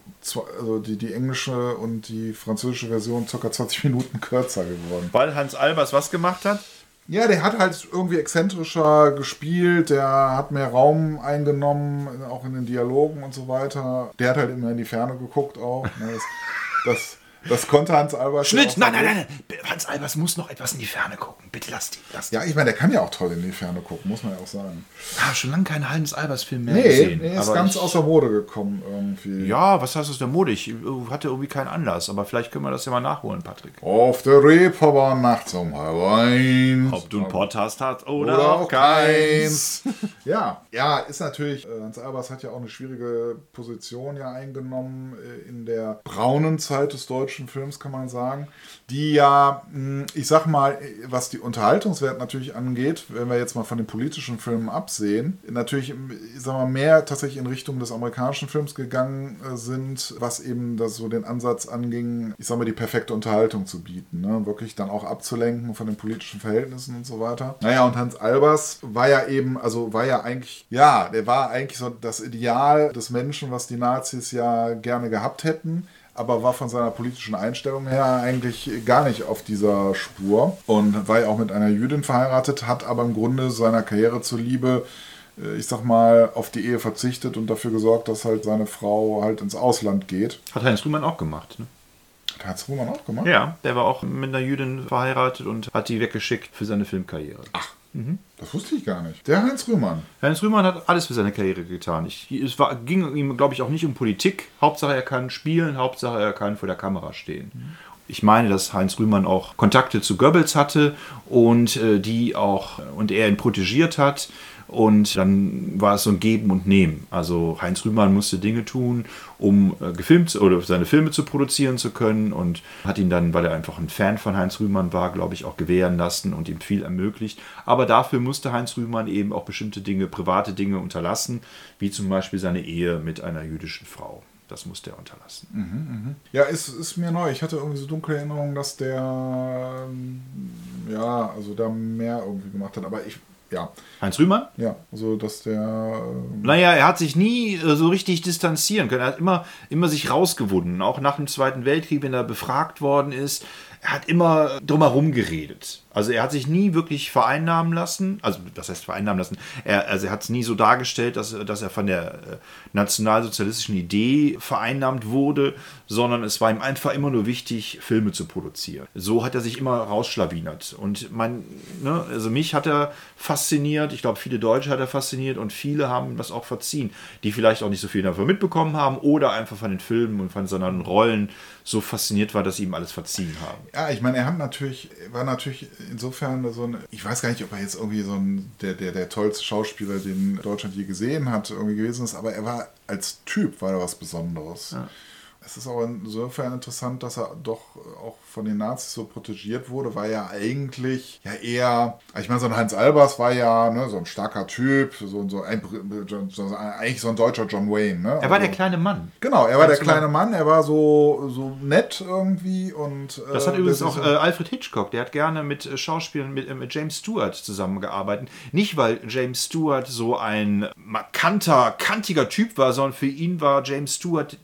also die, die englische und die französische Version ca. 20 Minuten <laughs> kürzer geworden. Weil Hans Albers was gemacht hat? Ja, der hat halt irgendwie exzentrischer gespielt, der hat mehr Raum eingenommen, auch in den Dialogen und so weiter. Der hat halt immer in die Ferne geguckt auch. Ne, das, das das konnte Hans Albers. Schnitt! Nein, nein, nein, Hans Albers muss noch etwas in die Ferne gucken. Bitte lass die. Lass die. Ja, ich meine, der kann ja auch toll in die Ferne gucken, muss man ja auch sagen. Ah, schon lange keinen Hans Albers-Film mehr nee, gesehen. Nee, ist ganz ich, außer Mode gekommen irgendwie. Ja, was heißt aus der Mode? Ich äh, hatte irgendwie keinen Anlass, aber vielleicht können wir das ja mal nachholen, Patrick. Auf der Reeperbahn nachts um halb eins. Ob du einen Podcast hast oder, oder auch keins. <laughs> ja, ja, ist natürlich, äh, Hans Albers hat ja auch eine schwierige Position ja eingenommen äh, in der braunen Zeit des deutschen deutschen Films, kann man sagen, die ja, hm, ich sag mal, was die Unterhaltungswert natürlich angeht, wenn wir jetzt mal von den politischen Filmen absehen, natürlich, ich sag mal, mehr tatsächlich in Richtung des amerikanischen Films gegangen äh, sind, was eben das so den Ansatz anging, ich sag mal, die perfekte Unterhaltung zu bieten, ne? wirklich dann auch abzulenken von den politischen Verhältnissen und so weiter. Naja, und Hans Albers war ja eben, also war ja eigentlich, ja, der war eigentlich so das Ideal des Menschen, was die Nazis ja gerne gehabt hätten aber war von seiner politischen Einstellung her eigentlich gar nicht auf dieser Spur und war ja auch mit einer Jüdin verheiratet, hat aber im Grunde seiner Karriere zuliebe äh, ich sag mal, auf die Ehe verzichtet und dafür gesorgt, dass halt seine Frau halt ins Ausland geht. Hat Heinz Rühmann auch gemacht, ne? Hat Heinz Rühmann auch gemacht? Ja, der war auch mit einer Jüdin verheiratet und hat die weggeschickt für seine Filmkarriere. Ach. Mhm. Das wusste ich gar nicht. Der Heinz Rühmann. Heinz Rühmann hat alles für seine Karriere getan. Ich, es war, ging ihm, glaube ich, auch nicht um Politik. Hauptsache er kann spielen, Hauptsache er kann vor der Kamera stehen. Mhm. Ich meine, dass Heinz Rühmann auch Kontakte zu Goebbels hatte und äh, die auch und er ihn protegiert hat und dann war es so ein Geben und Nehmen. Also Heinz Rühmann musste Dinge tun, um äh, gefilmt oder seine Filme zu produzieren zu können und hat ihn dann, weil er einfach ein Fan von Heinz Rühmann war, glaube ich, auch gewähren lassen und ihm viel ermöglicht. Aber dafür musste Heinz Rühmann eben auch bestimmte Dinge, private Dinge unterlassen, wie zum Beispiel seine Ehe mit einer jüdischen Frau. Das musste er unterlassen. Mhm, mh. Ja, ist, ist mir neu. Ich hatte irgendwie so dunkle Erinnerungen, dass der ja, also da mehr irgendwie gemacht hat. Aber ich ja. Heinz Rühmann? Ja, also dass der. Ähm naja, er hat sich nie äh, so richtig distanzieren können. Er hat immer, immer sich rausgewunden. Auch nach dem Zweiten Weltkrieg, wenn er befragt worden ist, er hat immer drumherum geredet. Also er hat sich nie wirklich vereinnahmen lassen. Also das heißt vereinnahmen lassen. Er, also er hat es nie so dargestellt, dass, dass er von der äh, nationalsozialistischen Idee vereinnahmt wurde, sondern es war ihm einfach immer nur wichtig, Filme zu produzieren. So hat er sich immer rausschlawinert. Und mein, ne, also mich hat er fasziniert. Ich glaube, viele Deutsche hat er fasziniert und viele haben das auch verziehen, die vielleicht auch nicht so viel davon mitbekommen haben oder einfach von den Filmen und von seinen Rollen so fasziniert war, dass sie ihm alles verziehen haben. Ja, ich meine, er hat natürlich, war natürlich insofern so ein, ich weiß gar nicht, ob er jetzt irgendwie so ein, der, der, der tollste Schauspieler, den Deutschland je gesehen hat, irgendwie gewesen ist, aber er war als Typ war er was Besonderes. Ja. Es ist aber insofern interessant, dass er doch auch von den Nazis so protegiert wurde, weil er eigentlich ja eher, ich meine, so ein Heinz Albers war ja ne, so ein starker Typ, so, so ein, so, eigentlich so ein deutscher John Wayne. Ne? Er war also, der kleine Mann. Genau, er war der kleine Mann, er war so, so nett irgendwie und. Äh, das hat übrigens auch äh, Alfred Hitchcock, der hat gerne mit äh, Schauspielern mit, äh, mit James Stewart zusammengearbeitet. Nicht, weil James Stewart so ein markanter, kantiger Typ war, sondern für ihn war James Stewart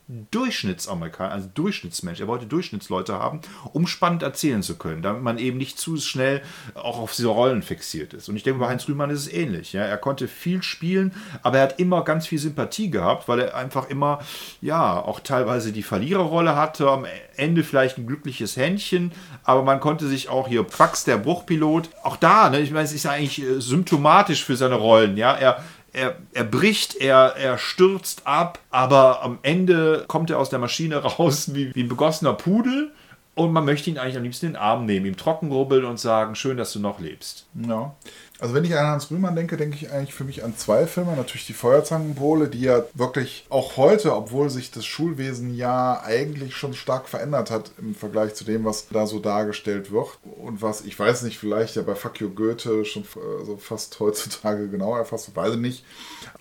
Durchschnittsamerikaner, also Durchschnittsmensch. Er wollte Durchschnittsleute haben, um spannend erzählen zu können, damit man eben nicht zu schnell auch auf diese Rollen fixiert ist. Und ich denke, bei Heinz Rühmann ist es ähnlich. Ja? Er konnte viel spielen, aber er hat immer ganz viel Sympathie gehabt, weil er einfach immer, ja, auch teilweise die Verliererrolle hatte, am Ende vielleicht ein glückliches Händchen, aber man konnte sich auch hier Fax, der Bruchpilot, auch da, ne, ich meine, es ist eigentlich äh, symptomatisch für seine Rollen. Ja, er er, er bricht, er, er stürzt ab, aber am Ende kommt er aus der Maschine <laughs> raus wie, wie ein begossener Pudel. Und man möchte ihn eigentlich am liebsten in den Arm nehmen, ihm trocken rubbeln und sagen, schön, dass du noch lebst. Ja. Also wenn ich an Hans Rühmann denke, denke ich eigentlich für mich an zwei Filme. Natürlich die Feuerzangenbowle, die ja wirklich auch heute, obwohl sich das Schulwesen ja eigentlich schon stark verändert hat im Vergleich zu dem, was da so dargestellt wird. Und was, ich weiß nicht, vielleicht ja bei Fuck you Goethe schon also fast heutzutage genau erfasst, weiß ich nicht.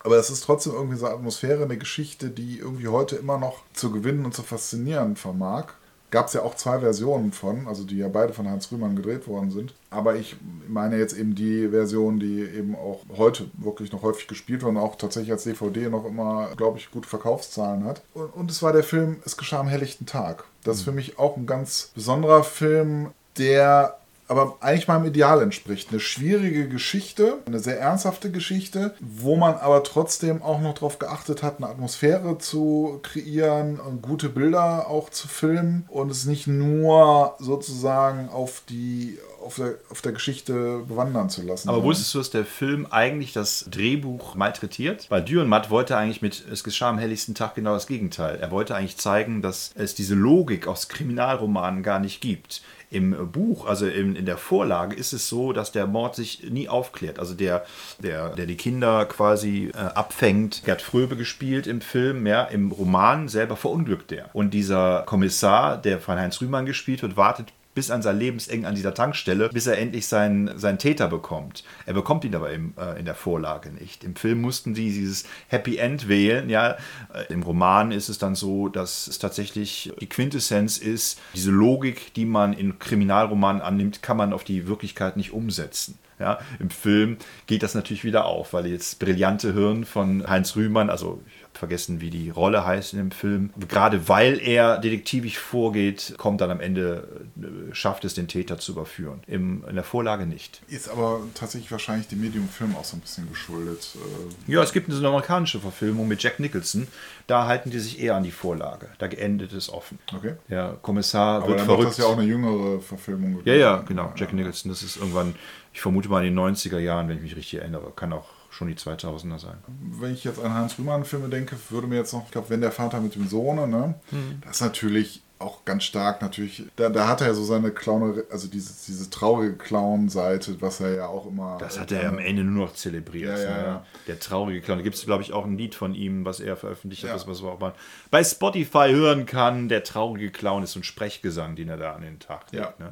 Aber es ist trotzdem irgendwie so eine Atmosphäre, eine Geschichte, die irgendwie heute immer noch zu gewinnen und zu faszinieren vermag gab es ja auch zwei Versionen von, also die ja beide von Hans Rühmann gedreht worden sind. Aber ich meine jetzt eben die Version, die eben auch heute wirklich noch häufig gespielt wird und auch tatsächlich als DVD noch immer, glaube ich, gute Verkaufszahlen hat. Und, und es war der Film Es geschah am helllichten Tag. Das ist für mich auch ein ganz besonderer Film, der aber eigentlich meinem Ideal entspricht. Eine schwierige Geschichte, eine sehr ernsthafte Geschichte, wo man aber trotzdem auch noch darauf geachtet hat, eine Atmosphäre zu kreieren und gute Bilder auch zu filmen und es nicht nur sozusagen auf die auf der, auf der Geschichte bewandern zu lassen. Aber wusstest du, dass der Film eigentlich das Drehbuch malträtiert? Weil Dürrenmatt wollte eigentlich mit Es geschah am helligsten Tag genau das Gegenteil. Er wollte eigentlich zeigen, dass es diese Logik aus Kriminalromanen gar nicht gibt. Im Buch, also in, in der Vorlage, ist es so, dass der Mord sich nie aufklärt. Also der, der, der die Kinder quasi äh, abfängt, Gerd Fröbe gespielt im Film, ja, im Roman selber verunglückt der. Und dieser Kommissar, der von Heinz Rühmann gespielt wird, wartet bis an sein Lebenseng an dieser Tankstelle, bis er endlich seinen, seinen Täter bekommt. Er bekommt ihn aber im, äh, in der Vorlage nicht. Im Film mussten sie dieses Happy End wählen. Ja, äh, Im Roman ist es dann so, dass es tatsächlich die Quintessenz ist, diese Logik, die man in Kriminalromanen annimmt, kann man auf die Wirklichkeit nicht umsetzen. Ja, Im Film geht das natürlich wieder auf, weil jetzt brillante Hirn von Heinz Rühmann, also ich vergessen, wie die Rolle heißt in dem Film. Gerade weil er detektivisch vorgeht, kommt dann am Ende, äh, schafft es, den Täter zu überführen. Im, in der Vorlage nicht. Ist aber tatsächlich wahrscheinlich dem Medium-Film auch so ein bisschen geschuldet. Äh. Ja, es gibt eine amerikanische Verfilmung mit Jack Nicholson. Da halten die sich eher an die Vorlage. Da endet es offen. Okay. Der Kommissar aber wird dann verrückt. Das ist ja auch eine jüngere Verfilmung. Ja, ja, genau. Jack Nicholson, das ist irgendwann, ich vermute mal in den 90er Jahren, wenn ich mich richtig erinnere. Kann auch schon die 2000er sein. Wenn ich jetzt an Hans Rühmann-Filme denke, würde mir jetzt noch, ich glaube, wenn der Vater mit dem Sohn, ne? Mhm. Das ist natürlich auch ganz stark natürlich. Da, da hat er so seine Clown, also diese, diese traurige Clown-Seite, was er ja auch immer. Das hat er am Ende nur noch zelebriert. Ja, ja, ja. Der traurige Clown. Da gibt es, glaube ich, auch ein Lied von ihm, was er veröffentlicht hat, was man auch mal bei Spotify hören kann. Der traurige Clown ist so ein Sprechgesang, den er da an den Tag legt. Ne?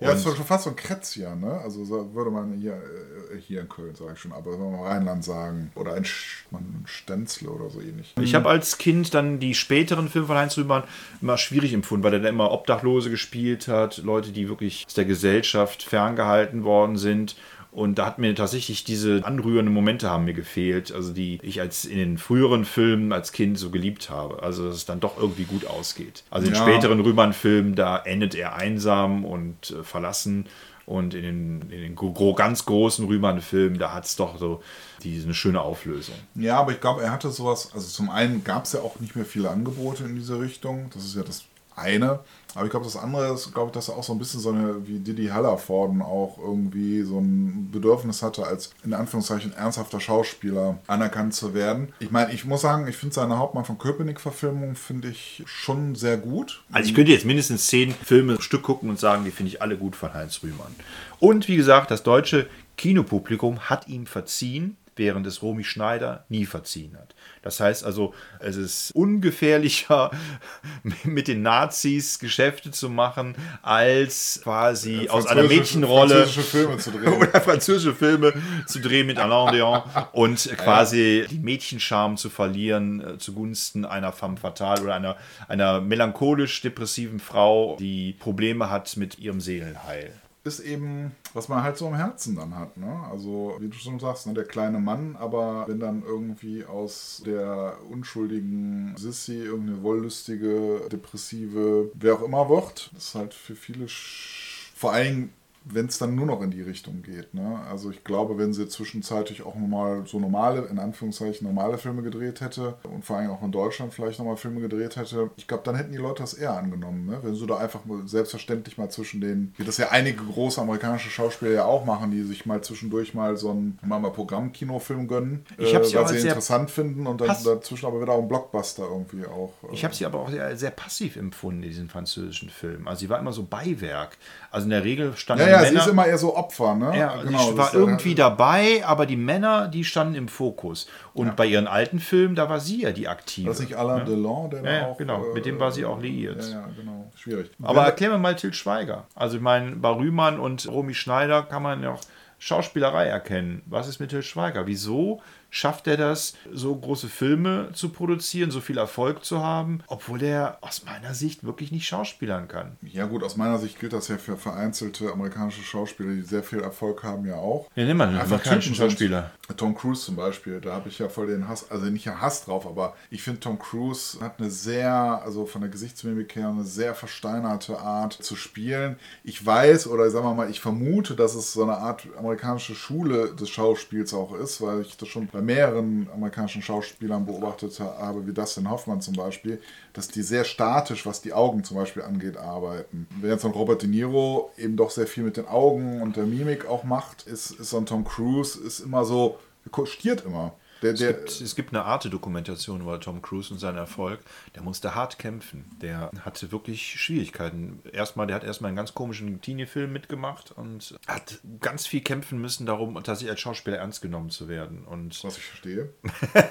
Ja. Ja, das ist schon fast so ein Kretzian, ne? Also so würde man hier, äh, hier in Köln, sage ich schon, aber wenn wir Rheinland sagen. Oder ein, ein Stenzle oder so ähnlich. Ich habe als Kind dann die späteren Filme von Heinz Rühmann immer schwierig empfunden, weil er dann immer Obdachlose gespielt hat, Leute, die wirklich aus der Gesellschaft ferngehalten worden sind. Und da hat mir tatsächlich diese anrührenden Momente haben mir gefehlt, also die ich als in den früheren Filmen als Kind so geliebt habe. Also dass es dann doch irgendwie gut ausgeht. Also in ja. späteren Rühmann-Filmen, da endet er einsam und äh, verlassen. Und in den, in den gro ganz großen Rühmann-Filmen, da hat es doch so diese eine schöne Auflösung. Ja, aber ich glaube, er hatte sowas, also zum einen gab es ja auch nicht mehr viele Angebote in diese Richtung. Das ist ja das eine. Aber ich glaube, das andere ist, glaube ich, dass er auch so ein bisschen so eine, wie Didi Hallervorden auch irgendwie so ein Bedürfnis hatte, als in Anführungszeichen ernsthafter Schauspieler anerkannt zu werden. Ich meine, ich muss sagen, ich finde seine Hauptmann von Köpenick-Verfilmung finde ich schon sehr gut. Also ich könnte jetzt mindestens zehn Filme Stück gucken und sagen, die finde ich alle gut von Heinz Rühmann. Und wie gesagt, das deutsche Kinopublikum hat ihm verziehen, während es Romy Schneider nie verziehen hat. Das heißt also, es ist ungefährlicher, <laughs> mit den Nazis Geschäfte zu machen, als quasi aus einer Mädchenrolle französische Filme zu drehen. <laughs> oder französische Filme zu drehen mit Alain Delon und quasi die Mädchenscham zu verlieren äh, zugunsten einer femme fatale oder einer, einer melancholisch-depressiven Frau, die Probleme hat mit ihrem Seelenheil. Ist eben, was man halt so im Herzen dann hat. Ne? Also, wie du schon sagst, ne, der kleine Mann, aber wenn dann irgendwie aus der unschuldigen Sissy irgendeine wollüstige, depressive, wer auch immer wird, ist halt für viele, sch- vor allem wenn es dann nur noch in die Richtung geht. Ne? Also ich glaube, wenn sie zwischenzeitlich auch nochmal so normale, in Anführungszeichen normale Filme gedreht hätte und vor allem auch in Deutschland vielleicht nochmal Filme gedreht hätte, ich glaube, dann hätten die Leute das eher angenommen. Ne? Wenn sie da einfach selbstverständlich mal zwischen den, wie das ja einige große amerikanische Schauspieler ja auch machen, die sich mal zwischendurch mal so einen mal, mal Programmkinofilm gönnen, äh, Ich hab sie weil sie interessant finden und dann dazwischen aber wieder auch ein Blockbuster irgendwie auch. äh, Ich habe sie aber auch sehr, sehr passiv empfunden in diesen französischen Filmen. Also sie war immer so Beiwerk. Also in der Regel standen ja, ja, sie Männer... ist immer eher so Opfer, ne? Ja, genau. sie war ja- irgendwie dabei, aber die Männer, die standen im Fokus. Und bei ihren alten Filmen, da war sie ja die aktive. Das ist nicht Alain Delon, der Ja, ja, auch. genau. Mit dem war sie auch liiert. Ja, ja, genau. Schwierig. Aber Wenn- erklär mir mal Til Schweiger. Also ich meine, bei Rühmann und Romy Schneider kann man ja auch Schauspielerei erkennen. Was ist mit Til Schweiger? Wieso schafft er das, so große Filme zu produzieren, so viel Erfolg zu haben, obwohl er aus meiner Sicht wirklich nicht schauspielern kann? ja, gut, aus meiner Sicht gilt das ja für vereinzelte amerikanische Schauspieler, die sehr viel Erfolg haben, ja auch. Ja, nimm mal einen Einfach amerikanischen. Schauspieler. Tom Cruise zum Beispiel, da habe ich ja voll den Hass, also nicht ja Hass drauf, aber ich finde Tom Cruise hat eine sehr, also von der Gesichtsmimik her, eine sehr versteinerte Art zu spielen. Ich weiß oder sagen wir mal, ich vermute, dass es so eine Art amerikanische Schule des Schauspiels auch ist, weil ich das schon bei mehreren amerikanischen Schauspielern beobachtet habe, wie Dustin Hoffmann zum Beispiel, dass die sehr statisch, was die Augen zum Beispiel angeht, arbeiten. Während so ein Robert De Niro eben doch sehr viel mit den Augen und der Mimik auch macht, ist, ist so ein Tom Cruise ist immer so, der stiert immer. Der, Es der, gibt, es gibt eine Arte-Dokumentation über Tom Cruise und seinen Erfolg. Der musste hart kämpfen. Der hatte wirklich Schwierigkeiten. Erstmal, der hat erstmal einen ganz komischen Teenie-Film mitgemacht und hat ganz viel kämpfen müssen darum, tatsächlich als Schauspieler ernst genommen zu werden. Und was ich verstehe.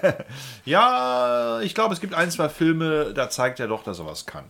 <laughs> ja, ich glaube, es gibt ein, zwei Filme, da zeigt er doch, dass er was kann.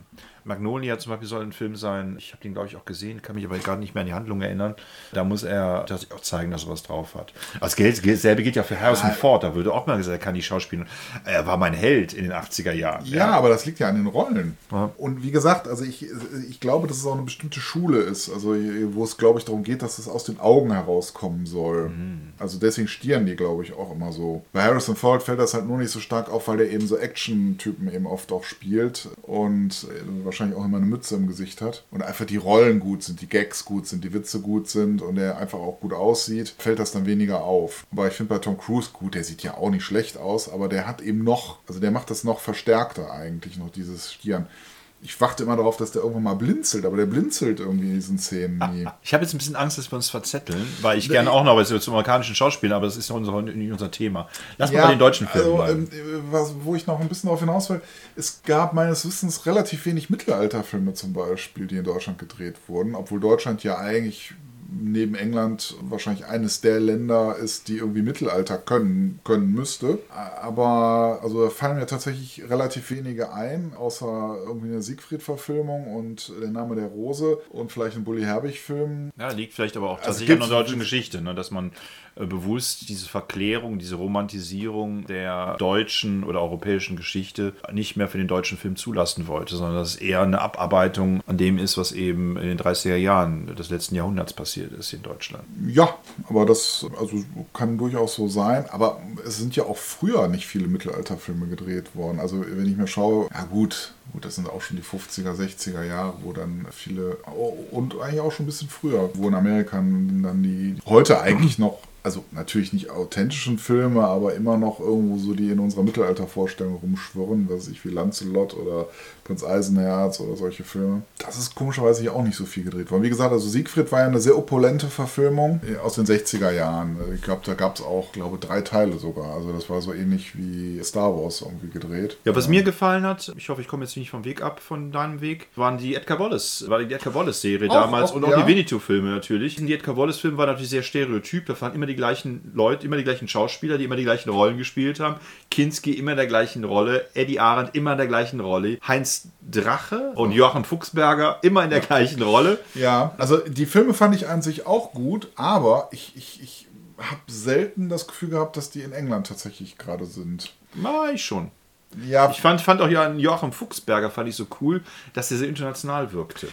Magnolia zum Beispiel soll ein Film sein. Ich habe den, glaube ich, auch gesehen, kann mich aber gerade nicht mehr an die Handlung erinnern. Da muss er tatsächlich auch zeigen, dass er was drauf hat. Das Geld, selbe geht ja für Harrison Ford. Da würde auch mal gesagt, er kann die Schauspieler. Er war mein Held in den 80er Jahren. Ja, aber das liegt ja an den Rollen. Ja. Und wie gesagt, also ich, ich glaube, dass es auch eine bestimmte Schule ist, also wo es, glaube ich, darum geht, dass es aus den Augen herauskommen soll. Also deswegen stieren die, glaube ich, auch immer so. Bei Harrison Ford fällt das halt nur nicht so stark auf, weil der eben so Action-Typen eben oft auch spielt und äh, wahrscheinlich auch immer eine Mütze im Gesicht hat. Und einfach die Rollen gut sind, die Gags gut sind, die Witze gut sind und er einfach auch gut aussieht, fällt das dann weniger auf. Aber ich finde bei Tom Cruise gut, der sieht ja auch nicht schlecht aus, aber der hat eben noch, also der macht das noch verstärkter eigentlich, noch dieses Stieren. Ich warte immer darauf, dass der irgendwann mal blinzelt, aber der blinzelt irgendwie in diesen Szenen nie. Ich habe jetzt ein bisschen Angst, dass wir uns verzetteln, weil ich gerne auch noch was zum amerikanischen Schauspielern, aber das ist ja unser, nicht unser Thema. Lass mal bei den deutschen Filmen also, bleiben. ähm, was, wo ich noch ein bisschen darauf hinaus will, es gab meines Wissens relativ wenig Mittelalterfilme zum Beispiel, die in Deutschland gedreht wurden, obwohl Deutschland ja eigentlich neben England wahrscheinlich eines der Länder ist, die irgendwie Mittelalter können, können müsste. Aber also da fallen mir tatsächlich relativ wenige ein, außer irgendwie eine Siegfried-Verfilmung und der Name der Rose und vielleicht ein Bully Herbig-Film. Ja, liegt vielleicht aber auch Also tatsächlich an gibt's- der deutschen Geschichte, ne? dass man bewusst diese Verklärung, diese Romantisierung der deutschen oder europäischen Geschichte nicht mehr für den deutschen Film zulassen wollte, sondern dass es eher eine Abarbeitung an dem ist, was eben in den 30er Jahren des letzten Jahrhunderts passiert ist in Deutschland. Ja, aber das also kann durchaus so sein. Aber es sind ja auch früher nicht viele Mittelalterfilme gedreht worden. Also wenn ich mir schaue, ja gut, gut, das sind auch schon die 50er, 60er Jahre, wo dann viele oh, und eigentlich auch schon ein bisschen früher, wo in Amerika dann die heute eigentlich noch also natürlich nicht authentischen Filme, aber immer noch irgendwo so, die in unserer Mittelaltervorstellung rumschwirren, was ich, wie Lancelot oder Prinz Eisenherz oder solche Filme. Das ist komischerweise hier auch nicht so viel gedreht worden. Wie gesagt, also Siegfried war ja eine sehr opulente Verfilmung aus den 60er Jahren. Ich glaube, da gab es auch, glaube drei Teile sogar. Also das war so ähnlich wie Star Wars irgendwie gedreht. Ja, was mir gefallen hat, ich hoffe, ich komme jetzt nicht vom Weg ab von deinem Weg, waren die Edgar Wallace, war die Edgar Wallace Serie Auch, damals auch, und auch ja. die Winnetou-Filme natürlich. Die Edgar Wallace-Filme waren natürlich sehr stereotyp, da waren immer die die gleichen Leute, immer die gleichen Schauspieler, die immer die gleichen Rollen gespielt haben. Kinski immer in der gleichen Rolle, Eddie Arendt immer in der gleichen Rolle, Heinz Drache und Joachim Fuchsberger immer in der gleichen Rolle. Ja, also die Filme fand ich an sich auch gut, aber ich, ich, ich habe selten das Gefühl gehabt, dass die in England tatsächlich gerade sind. Na, ich schon. Ja, Ich fand, fand auch ja Joachim Fuchsberger fand ich so cool, dass er sehr international wirkte.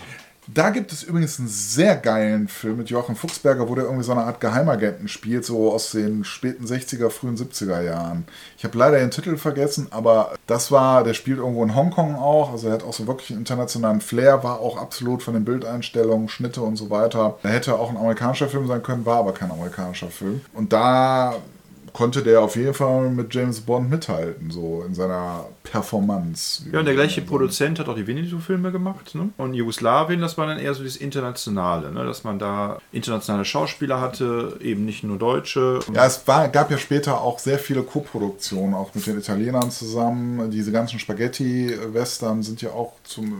Da gibt es übrigens einen sehr geilen Film mit Joachim Fuchsberger, wo der irgendwie so eine Art Geheimagenten spielt, so aus den späten 60er, frühen 70er Jahren. Ich habe leider den Titel vergessen, aber das war, der spielt irgendwo in Hongkong auch, also er hat auch so wirklich einen internationalen Flair, war auch absolut von den Bildeinstellungen, Schnitte und so weiter. Da hätte auch ein amerikanischer Film sein können, war aber kein amerikanischer Film. Und da konnte der auf jeden Fall mit James Bond mithalten, so in seiner Performance. Ja, und der gleiche Produzent hat auch die Winnetou-Filme gemacht. Ne? Und Jugoslawien, das war dann eher so das Internationale, ne? dass man da internationale Schauspieler hatte, eben nicht nur Deutsche. Ja, es war, gab ja später auch sehr viele Co-Produktionen, auch mit den Italienern zusammen. Diese ganzen Spaghetti-Western sind ja auch zum,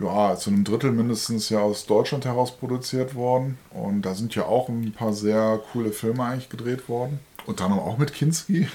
äh, ja, zu einem Drittel mindestens ja aus Deutschland heraus produziert worden. Und da sind ja auch ein paar sehr coole Filme eigentlich gedreht worden. Unter anderem auch mit Kinski.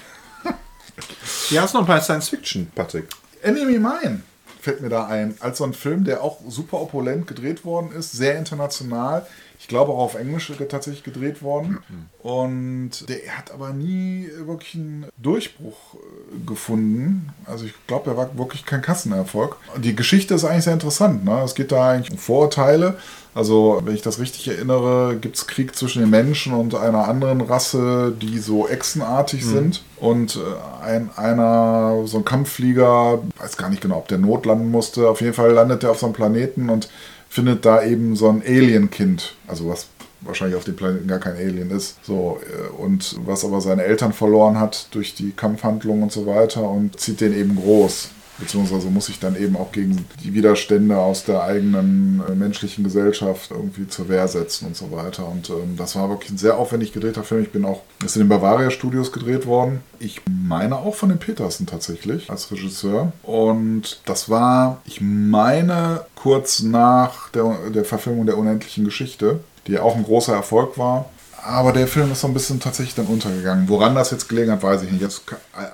<laughs> Hier hast du noch ein paar Science-Fiction, Patrick. Enemy Mine fällt mir da ein. Als so ein Film, der auch super opulent gedreht worden ist, sehr international. Ich glaube auch auf Englisch tatsächlich gedreht worden. Und der hat aber nie wirklich einen Durchbruch äh, gefunden. Also ich glaube, er war wirklich kein Kassenerfolg. Die Geschichte ist eigentlich sehr interessant. Ne? Es geht da eigentlich um Vorurteile. Also, wenn ich das richtig erinnere, gibt es Krieg zwischen den Menschen und einer anderen Rasse, die so echsenartig sind. Und äh, ein, einer, so ein Kampfflieger, weiß gar nicht genau, ob der Not landen musste. Auf jeden Fall landet er auf so einem Planeten und findet da eben so ein Alien-Kind. Also was wahrscheinlich auf dem Planeten gar kein Alien ist. So, äh, und was aber seine Eltern verloren hat durch die Kampfhandlungen und so weiter und zieht den eben groß. Beziehungsweise muss sich dann eben auch gegen die Widerstände aus der eigenen äh, menschlichen Gesellschaft irgendwie zur Wehr setzen und so weiter. Und ähm, das war wirklich ein sehr aufwendig gedrehter Film. Ich bin auch, ist in den Bavaria Studios gedreht worden. Ich meine auch von den Petersen tatsächlich als Regisseur. Und das war, ich meine, kurz nach der, der Verfilmung der unendlichen Geschichte, die ja auch ein großer Erfolg war. Aber der Film ist so ein bisschen tatsächlich dann untergegangen. Woran das jetzt gelegen hat, weiß ich nicht. Jetzt,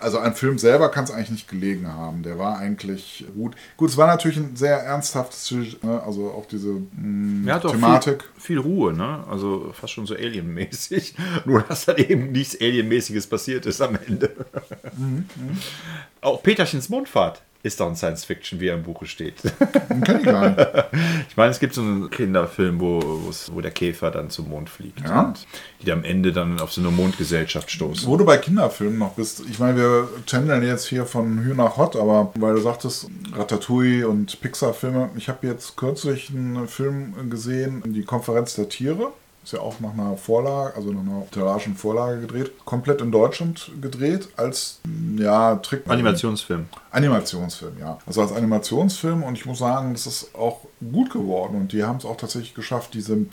also ein Film selber kann es eigentlich nicht gelegen haben. Der war eigentlich gut. Gut, es war natürlich ein sehr ernsthaftes, ne? also auch diese mh, hat auch Thematik. Viel, viel Ruhe, ne? Also fast schon so Alien-mäßig. <laughs> Nur, dass dann eben nichts Alien-mäßiges passiert ist am Ende. Auch Peterchens Mondfahrt ist doch ein Science-Fiction, wie er im Buche steht. Kenn ich gar nicht. <laughs> Ich meine, es gibt so einen Kinderfilm, wo, wo der Käfer dann zum Mond fliegt. Ja. Und die am Ende dann auf so eine Mondgesellschaft stoßen. Wo du bei Kinderfilmen noch bist, ich meine, wir channeln jetzt hier von Hü nach Hot, aber weil du sagtest, Ratatouille und Pixar-Filme, ich habe jetzt kürzlich einen Film gesehen, die Konferenz der Tiere. Ist ja auch nach einer Vorlage, also nach einer literarischen Vorlage gedreht. Komplett in Deutschland gedreht, als ja, Trick. Animationsfilm. Animationsfilm, ja. Also als Animationsfilm und ich muss sagen, das ist auch gut geworden und die haben es auch tatsächlich geschafft, diese,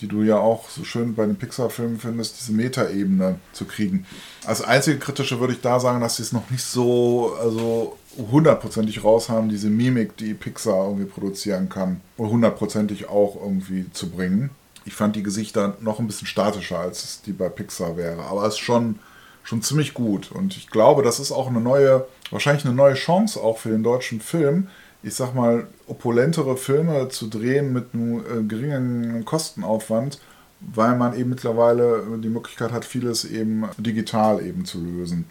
die du ja auch so schön bei den Pixar-Filmen findest, diese Metaebene zu kriegen. Als einzige kritische würde ich da sagen, dass sie es noch nicht so, also hundertprozentig raus haben, diese Mimik, die Pixar irgendwie produzieren kann, hundertprozentig auch irgendwie zu bringen. Ich fand die Gesichter noch ein bisschen statischer, als es die bei Pixar wäre, aber es ist schon schon ziemlich gut. Und ich glaube, das ist auch eine neue, wahrscheinlich eine neue Chance auch für den deutschen Film, ich sag mal, opulentere Filme zu drehen mit einem äh, geringen Kostenaufwand, weil man eben mittlerweile die Möglichkeit hat, vieles eben digital eben zu lösen,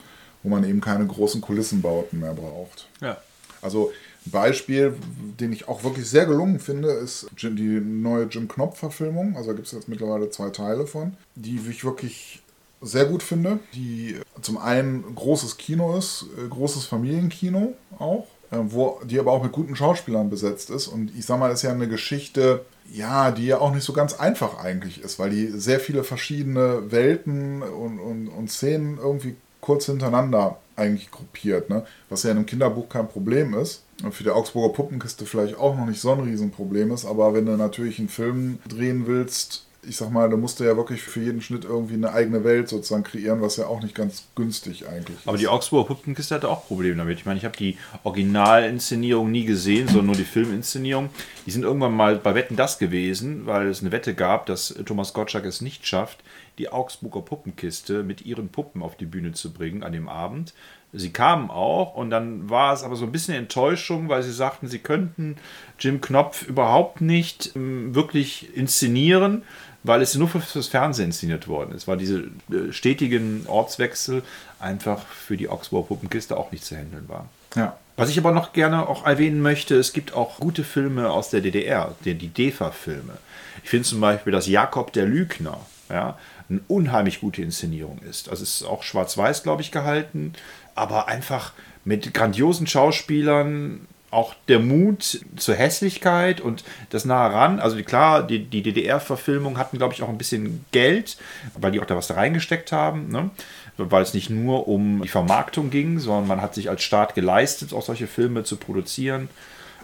wo man eben keine großen Kulissenbauten mehr braucht. Ja. Also ein Beispiel, den ich auch wirklich sehr gelungen finde, ist die neue Jim Knopf-Verfilmung. Also da gibt es jetzt mittlerweile zwei Teile von, die ich wirklich sehr gut finde. Die zum einen großes Kino ist, äh, großes Familienkino auch, äh, wo die aber auch mit guten Schauspielern besetzt ist. Und ich sag mal, ist ja eine Geschichte, ja, die ja auch nicht so ganz einfach eigentlich ist, weil die sehr viele verschiedene Welten und, und, und Szenen irgendwie kurz hintereinander eigentlich gruppiert, ne? was ja in einem Kinderbuch kein Problem ist. Und für die Augsburger Puppenkiste vielleicht auch noch nicht so ein Riesenproblem ist, aber wenn du natürlich einen Film drehen willst, ich sag mal, da musste ja wirklich für jeden Schnitt irgendwie eine eigene Welt sozusagen kreieren, was ja auch nicht ganz günstig eigentlich ist. Aber die Augsburger Puppenkiste hatte auch Probleme damit. Ich meine, ich habe die Originalinszenierung nie gesehen, sondern nur die Filminszenierung. Die sind irgendwann mal bei Wetten das gewesen, weil es eine Wette gab, dass Thomas Gottschalk es nicht schafft, die Augsburger Puppenkiste mit ihren Puppen auf die Bühne zu bringen an dem Abend. Sie kamen auch und dann war es aber so ein bisschen Enttäuschung, weil sie sagten, sie könnten Jim Knopf überhaupt nicht ähm, wirklich inszenieren, weil es nur fürs Fernsehen inszeniert worden ist, weil diese äh, stetigen Ortswechsel einfach für die Augsburger Puppenkiste auch nicht zu handeln waren. Ja. Was ich aber noch gerne auch erwähnen möchte, es gibt auch gute Filme aus der DDR, die, die DEFA-Filme. Ich finde zum Beispiel, dass Jakob der Lügner ja, eine unheimlich gute Inszenierung ist. Also es ist auch schwarz-weiß, glaube ich, gehalten, aber einfach mit grandiosen Schauspielern, auch der Mut zur Hässlichkeit und das nahe ran. Also klar, die, die DDR-Verfilmung hatten, glaube ich, auch ein bisschen Geld, weil die auch da was da reingesteckt haben. Ne? Weil es nicht nur um die Vermarktung ging, sondern man hat sich als Staat geleistet, auch solche Filme zu produzieren.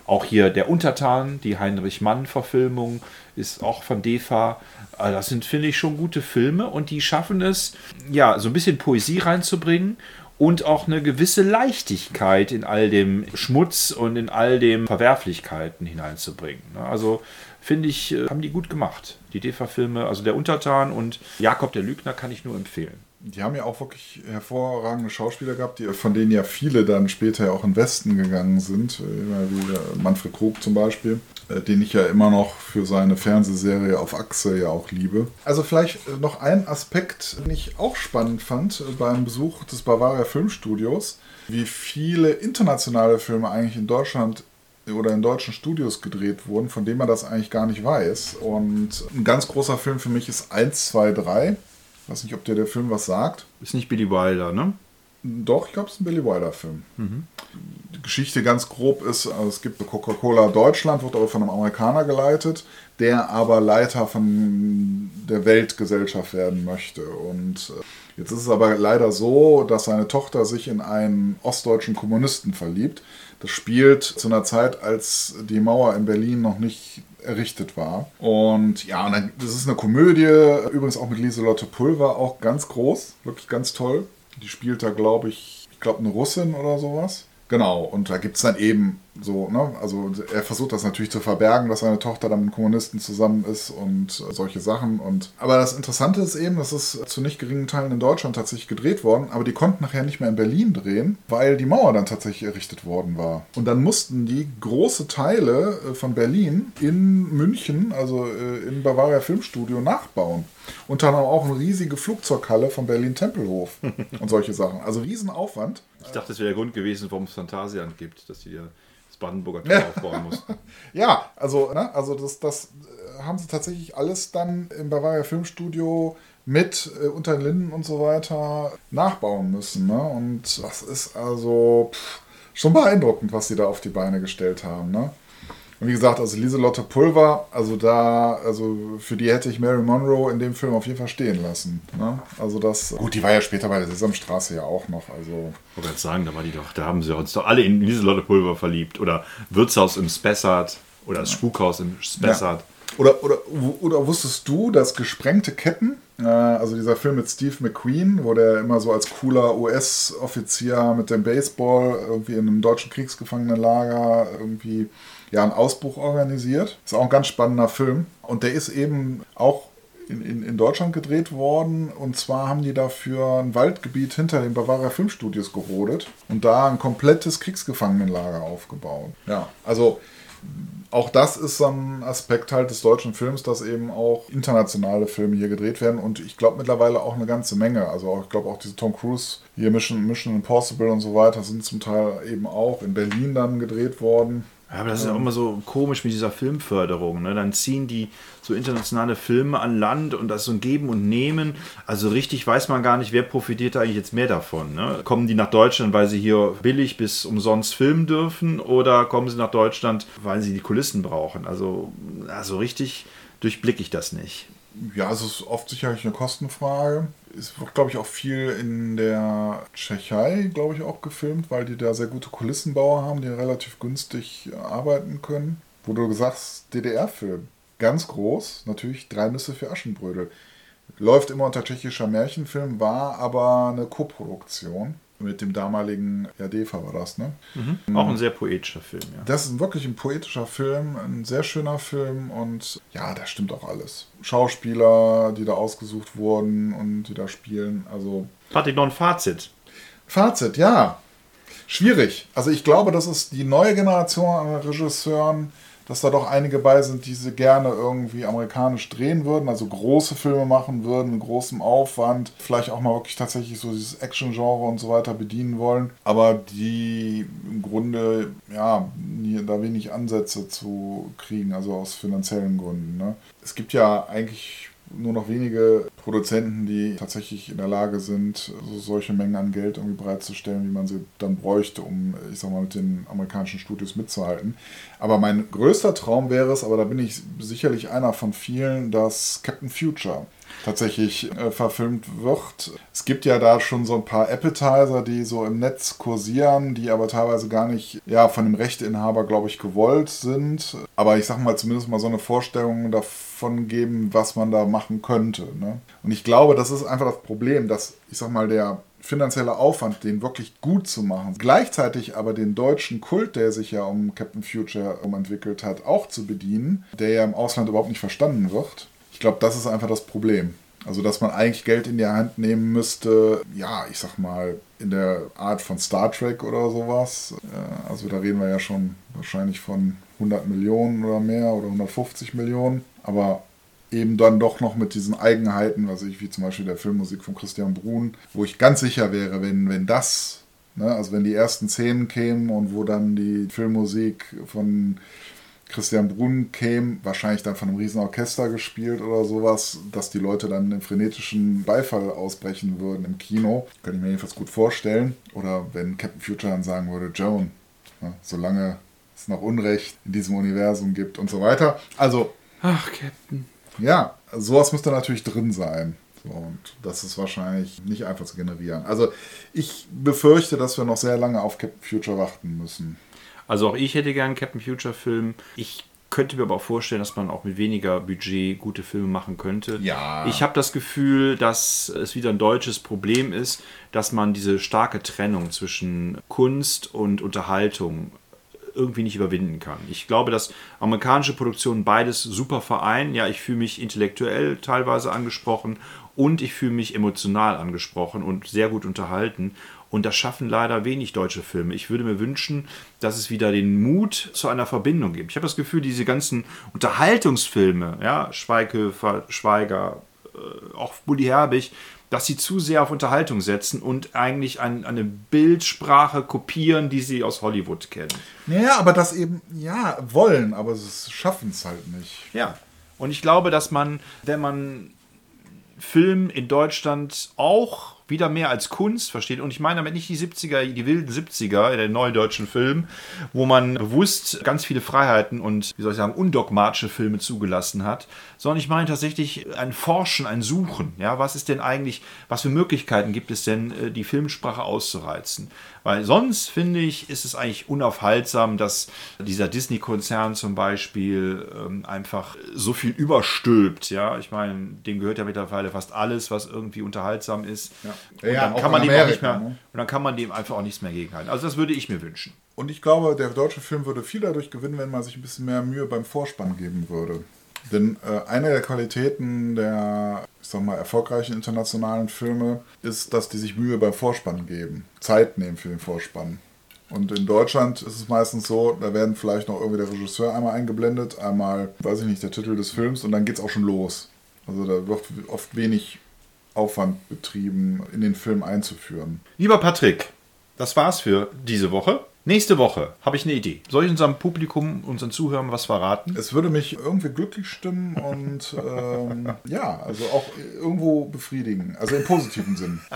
Auch hier der Untertan, die Heinrich Mann-Verfilmung, ist auch von DEFA. Also das sind, finde ich, schon gute Filme und die schaffen es, ja, so ein bisschen Poesie reinzubringen und auch eine gewisse Leichtigkeit in all dem Schmutz und in all den Verwerflichkeiten hineinzubringen. Ne? Also finde ich, äh, haben die gut gemacht. Die DEFA-Filme, also der Untertan und Jakob der Lügner kann ich nur empfehlen. Die haben ja auch wirklich hervorragende Schauspieler gehabt, die, von denen ja viele dann später auch in Westen gegangen sind, äh, wie Manfred Krug zum Beispiel. Äh, den ich ja immer noch für seine Fernsehserie auf Achse ja auch liebe. Also vielleicht äh, noch ein Aspekt, den ich auch spannend fand äh, beim Besuch des Bavaria Filmstudios, wie viele internationale Filme eigentlich in Deutschland oder in deutschen Studios gedreht wurden, von denen man das eigentlich gar nicht weiß. Und ein ganz großer Film für mich ist 1, 2, 3. Ich weiß nicht, ob dir der Film was sagt. Ist nicht Billy Wilder, ne? Doch, ich glaube, es ist ein Billy Wilder-Film. Mhm. Die Geschichte ganz grob ist, also es gibt Coca-Cola Deutschland, wird aber von einem Amerikaner geleitet, der aber Leiter von der Weltgesellschaft werden möchte. Und äh, jetzt ist es aber leider so, dass seine Tochter sich in einen ostdeutschen Kommunisten verliebt. Das spielt zu einer Zeit, als die Mauer in Berlin noch nicht errichtet war. Und ja, das ist eine Komödie, übrigens auch mit Lieselotte Pulver, auch ganz groß, wirklich ganz toll. Die spielt da, glaube ich, ich glaube, eine Russin oder sowas. Genau, und da gibt es dann eben so, ne, also er versucht das natürlich zu verbergen, dass seine Tochter dann mit Kommunisten zusammen ist und solche Sachen. Und aber das Interessante ist eben, das ist zu nicht geringen Teilen in Deutschland tatsächlich gedreht worden, aber die konnten nachher nicht mehr in Berlin drehen, weil die Mauer dann tatsächlich errichtet worden war. Und dann mussten die große Teile äh, von Berlin in München, also äh, im Bavaria Filmstudio, nachbauen. Unter anderem auch eine riesige Flugzeughalle von Berlin-Tempelhof <laughs> und solche Sachen. Also Riesenaufwand. Ich dachte, das wäre der Grund gewesen, warum es Phantasialand gibt, dass die ja das Brandenburger <laughs> Tor aufbauen mussten. ja, also, ne, also das, das äh, haben sie tatsächlich alles dann im Bavaria Filmstudio mit äh, unter den Linden und so weiter nachbauen müssen. Ne? Und das ist also pff, schon beeindruckend, was sie da auf die Beine gestellt haben. Ne? Und wie gesagt, also Lieselotte Pulver, also da, also für die hätte ich Mary Monroe in dem Film auf jeden Fall stehen lassen. Ne? Also das. Gut, die war ja später bei der Sesamstraße ja auch noch. Also. Ich wollte sagen, da war die doch, da haben sie uns doch alle in Lieselotte Pulver verliebt. Oder Wirtshaus im Spessart oder das Spukhaus im Spessart. Ja. Oder, oder, oder wusstest du, dass gesprengte Ketten, äh, also dieser Film mit Steve McQueen, wo der immer so als cooler US-Offizier mit dem Baseball irgendwie in einem deutschen Kriegsgefangenenlager irgendwie ja, einen Ausbruch organisiert. Ist auch ein ganz spannender Film. Und der ist eben auch in, in, in Deutschland gedreht worden. Und zwar haben die dafür ein Waldgebiet hinter den Bavaria Filmstudios gerodet und da ein komplettes Kriegsgefangenenlager aufgebaut. Ja, also auch das ist so ein Aspekt halt des deutschen Films, dass eben auch internationale Filme hier gedreht werden und ich glaube mittlerweile auch eine ganze Menge. Also auch, ich glaube auch diese Tom Cruise hier Mission, Mission Impossible und so weiter sind zum Teil eben auch in Berlin dann gedreht worden. Ja, aber das ist ja auch immer so komisch mit dieser Filmförderung. Ne? Dann ziehen die so internationale Filme an Land und das so ein Geben und Nehmen. Also richtig weiß man gar nicht, wer profitiert eigentlich jetzt mehr davon. Ne? Kommen die nach Deutschland, weil sie hier billig bis umsonst filmen dürfen oder kommen sie nach Deutschland, weil sie die Kulissen brauchen? Also, also richtig durchblicke ich das nicht. Ja, es ist oft sicherlich eine Kostenfrage. Es wird, glaube ich, auch viel in der Tschechei, glaube ich, auch gefilmt, weil die da sehr gute Kulissenbauer haben, die relativ günstig arbeiten können. Wo du sagst, DDR-Film. ganz groß, natürlich Drei Nüsse für Aschenbrödel. Läuft immer unter tschechischer Märchenfilm, war aber eine Koproduktion mit dem damaligen ja, DEFA war das, ne? Mhm. Auch ein sehr poetischer Film, ja. Das ist wirklich ein poetischer Film, ein sehr schöner Film und ja, da stimmt auch alles. Schauspieler, die da ausgesucht wurden und die da spielen, also. Patrick, noch ein Fazit. Fazit, ja. Schwierig. Also ich glaube, das ist die neue Generation an Regisseuren, dass da doch einige bei sind, die sie gerne irgendwie amerikanisch drehen würden, also große Filme machen würden, mit großem Aufwand, vielleicht auch mal wirklich tatsächlich so dieses Action-Genre und so weiter bedienen wollen, aber die im Grunde, ja, da wenig Ansätze zu kriegen, also aus finanziellen Gründen. Ne? Es gibt ja eigentlich nur noch wenige Produzenten, die tatsächlich in der Lage sind, so solche Mengen an Geld irgendwie bereitzustellen, wie man sie dann bräuchte, um, ich sag mal, mit den amerikanischen Studios mitzuhalten. Aber mein größter Traum wäre es, aber da bin ich sicherlich einer von vielen, dass Captain Future tatsächlich äh, verfilmt wird. Es gibt ja da schon so ein paar Appetizer, die so im Netz kursieren, die aber teilweise gar nicht ja, von dem Rechteinhaber, glaube ich, gewollt sind. Aber ich sag mal zumindest mal so eine Vorstellung davon geben, was man da machen könnte. Ne? Und ich glaube, das ist einfach das Problem, dass, ich sag mal, der finanzielle Aufwand, den wirklich gut zu machen, gleichzeitig aber den deutschen Kult, der sich ja um Captain Future entwickelt hat, auch zu bedienen, der ja im Ausland überhaupt nicht verstanden wird. Ich glaube, das ist einfach das Problem. Also, dass man eigentlich Geld in die Hand nehmen müsste, ja, ich sag mal, in der Art von Star Trek oder sowas. Äh, also, da reden wir ja schon wahrscheinlich von 100 Millionen oder mehr oder 150 Millionen. Aber eben dann doch noch mit diesen Eigenheiten, was ich, wie zum Beispiel der Filmmusik von Christian Brun, wo ich ganz sicher wäre, wenn, wenn das, ne, also wenn die ersten Szenen kämen und wo dann die Filmmusik von Christian Brun käme, wahrscheinlich dann von einem Riesenorchester gespielt oder sowas, dass die Leute dann im frenetischen Beifall ausbrechen würden im Kino. Könnte ich mir jedenfalls gut vorstellen. Oder wenn Captain Future dann sagen würde, Joan, ne, solange es noch Unrecht in diesem Universum gibt und so weiter. Also. Ach, Captain. Ja, sowas müsste natürlich drin sein. So, und das ist wahrscheinlich nicht einfach zu generieren. Also ich befürchte, dass wir noch sehr lange auf Captain Future warten müssen. Also auch ich hätte gern einen Captain Future Film. Ich könnte mir aber auch vorstellen, dass man auch mit weniger Budget gute Filme machen könnte. Ja. Ich habe das Gefühl, dass es wieder ein deutsches Problem ist, dass man diese starke Trennung zwischen Kunst und Unterhaltung irgendwie nicht überwinden kann. Ich glaube, dass amerikanische Produktionen beides super vereinen. Ja, ich fühle mich intellektuell teilweise angesprochen und ich fühle mich emotional angesprochen und sehr gut unterhalten. Und das schaffen leider wenig deutsche Filme. Ich würde mir wünschen, dass es wieder den Mut zu einer Verbindung gibt. Ich habe das Gefühl, diese ganzen Unterhaltungsfilme, ja, Schweighöfer, Schweiger, äh, auch Bully Herbig, dass sie zu sehr auf Unterhaltung setzen und eigentlich ein, eine Bildsprache kopieren, die sie aus Hollywood kennen. Naja, aber das eben, ja, wollen, aber sie schaffen es halt nicht. Ja. Und ich glaube, dass man, wenn man Film in Deutschland auch wieder mehr als Kunst versteht. Und ich meine damit nicht die 70er, die wilden 70er, der neuen deutschen Film, wo man bewusst ganz viele Freiheiten und, wie soll ich sagen, undogmatische Filme zugelassen hat, sondern ich meine tatsächlich ein Forschen, ein Suchen. Ja, was ist denn eigentlich, was für Möglichkeiten gibt es denn, äh, die Filmsprache auszureizen? Weil sonst, finde ich, ist es eigentlich unaufhaltsam, dass dieser Disney-Konzern zum Beispiel ähm, einfach so viel überstülpt. Ja, ich meine, dem gehört ja mittlerweile fast alles, was irgendwie unterhaltsam ist. Ja. Und, ja, dann kann man Amerika, dem nicht mehr, ne? und dann kann man dem einfach auch nichts mehr gegenhalten. Also das würde ich mir wünschen. Und ich glaube, der deutsche Film würde viel dadurch gewinnen, wenn man sich ein bisschen mehr Mühe beim Vorspann geben würde. Denn äh, eine der Qualitäten der, ich sag mal, erfolgreichen internationalen Filme ist, dass die sich Mühe beim Vorspann geben, Zeit nehmen für den Vorspann. Und in Deutschland ist es meistens so, da werden vielleicht noch irgendwie der Regisseur einmal eingeblendet, einmal, weiß ich nicht, der Titel des Films und dann geht es auch schon los. Also da wird oft wenig Aufwand betrieben, in den Film einzuführen. Lieber Patrick, das war's für diese Woche. Nächste Woche habe ich eine Idee. Soll ich unserem Publikum, unseren Zuhörern was verraten? Es würde mich irgendwie glücklich stimmen und ähm, <laughs> ja, also auch irgendwo befriedigen. Also im positiven Sinn. <laughs>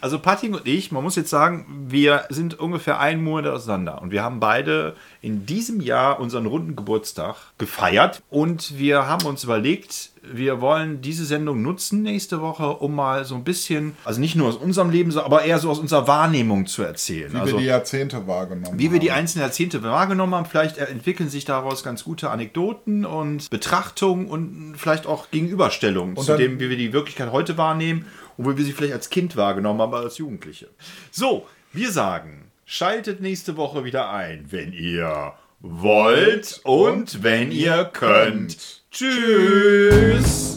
Also Patrick und ich, man muss jetzt sagen, wir sind ungefähr einen Monat auseinander und wir haben beide in diesem Jahr unseren runden Geburtstag gefeiert und wir haben uns überlegt, wir wollen diese Sendung nutzen nächste Woche, um mal so ein bisschen, also nicht nur aus unserem Leben, aber eher so aus unserer Wahrnehmung zu erzählen. Wie also, wir die Jahrzehnte wahrgenommen wie wir die haben. einzelnen Jahrzehnte wahrgenommen haben. Vielleicht entwickeln sich daraus ganz gute Anekdoten und Betrachtungen und vielleicht auch Gegenüberstellungen zu dem, wie wir die Wirklichkeit heute wahrnehmen und wie wir sie vielleicht als Kind wahrgenommen haben, aber als Jugendliche. So, wir sagen, schaltet nächste Woche wieder ein, wenn ihr wollt und wenn ihr könnt. Tschüss!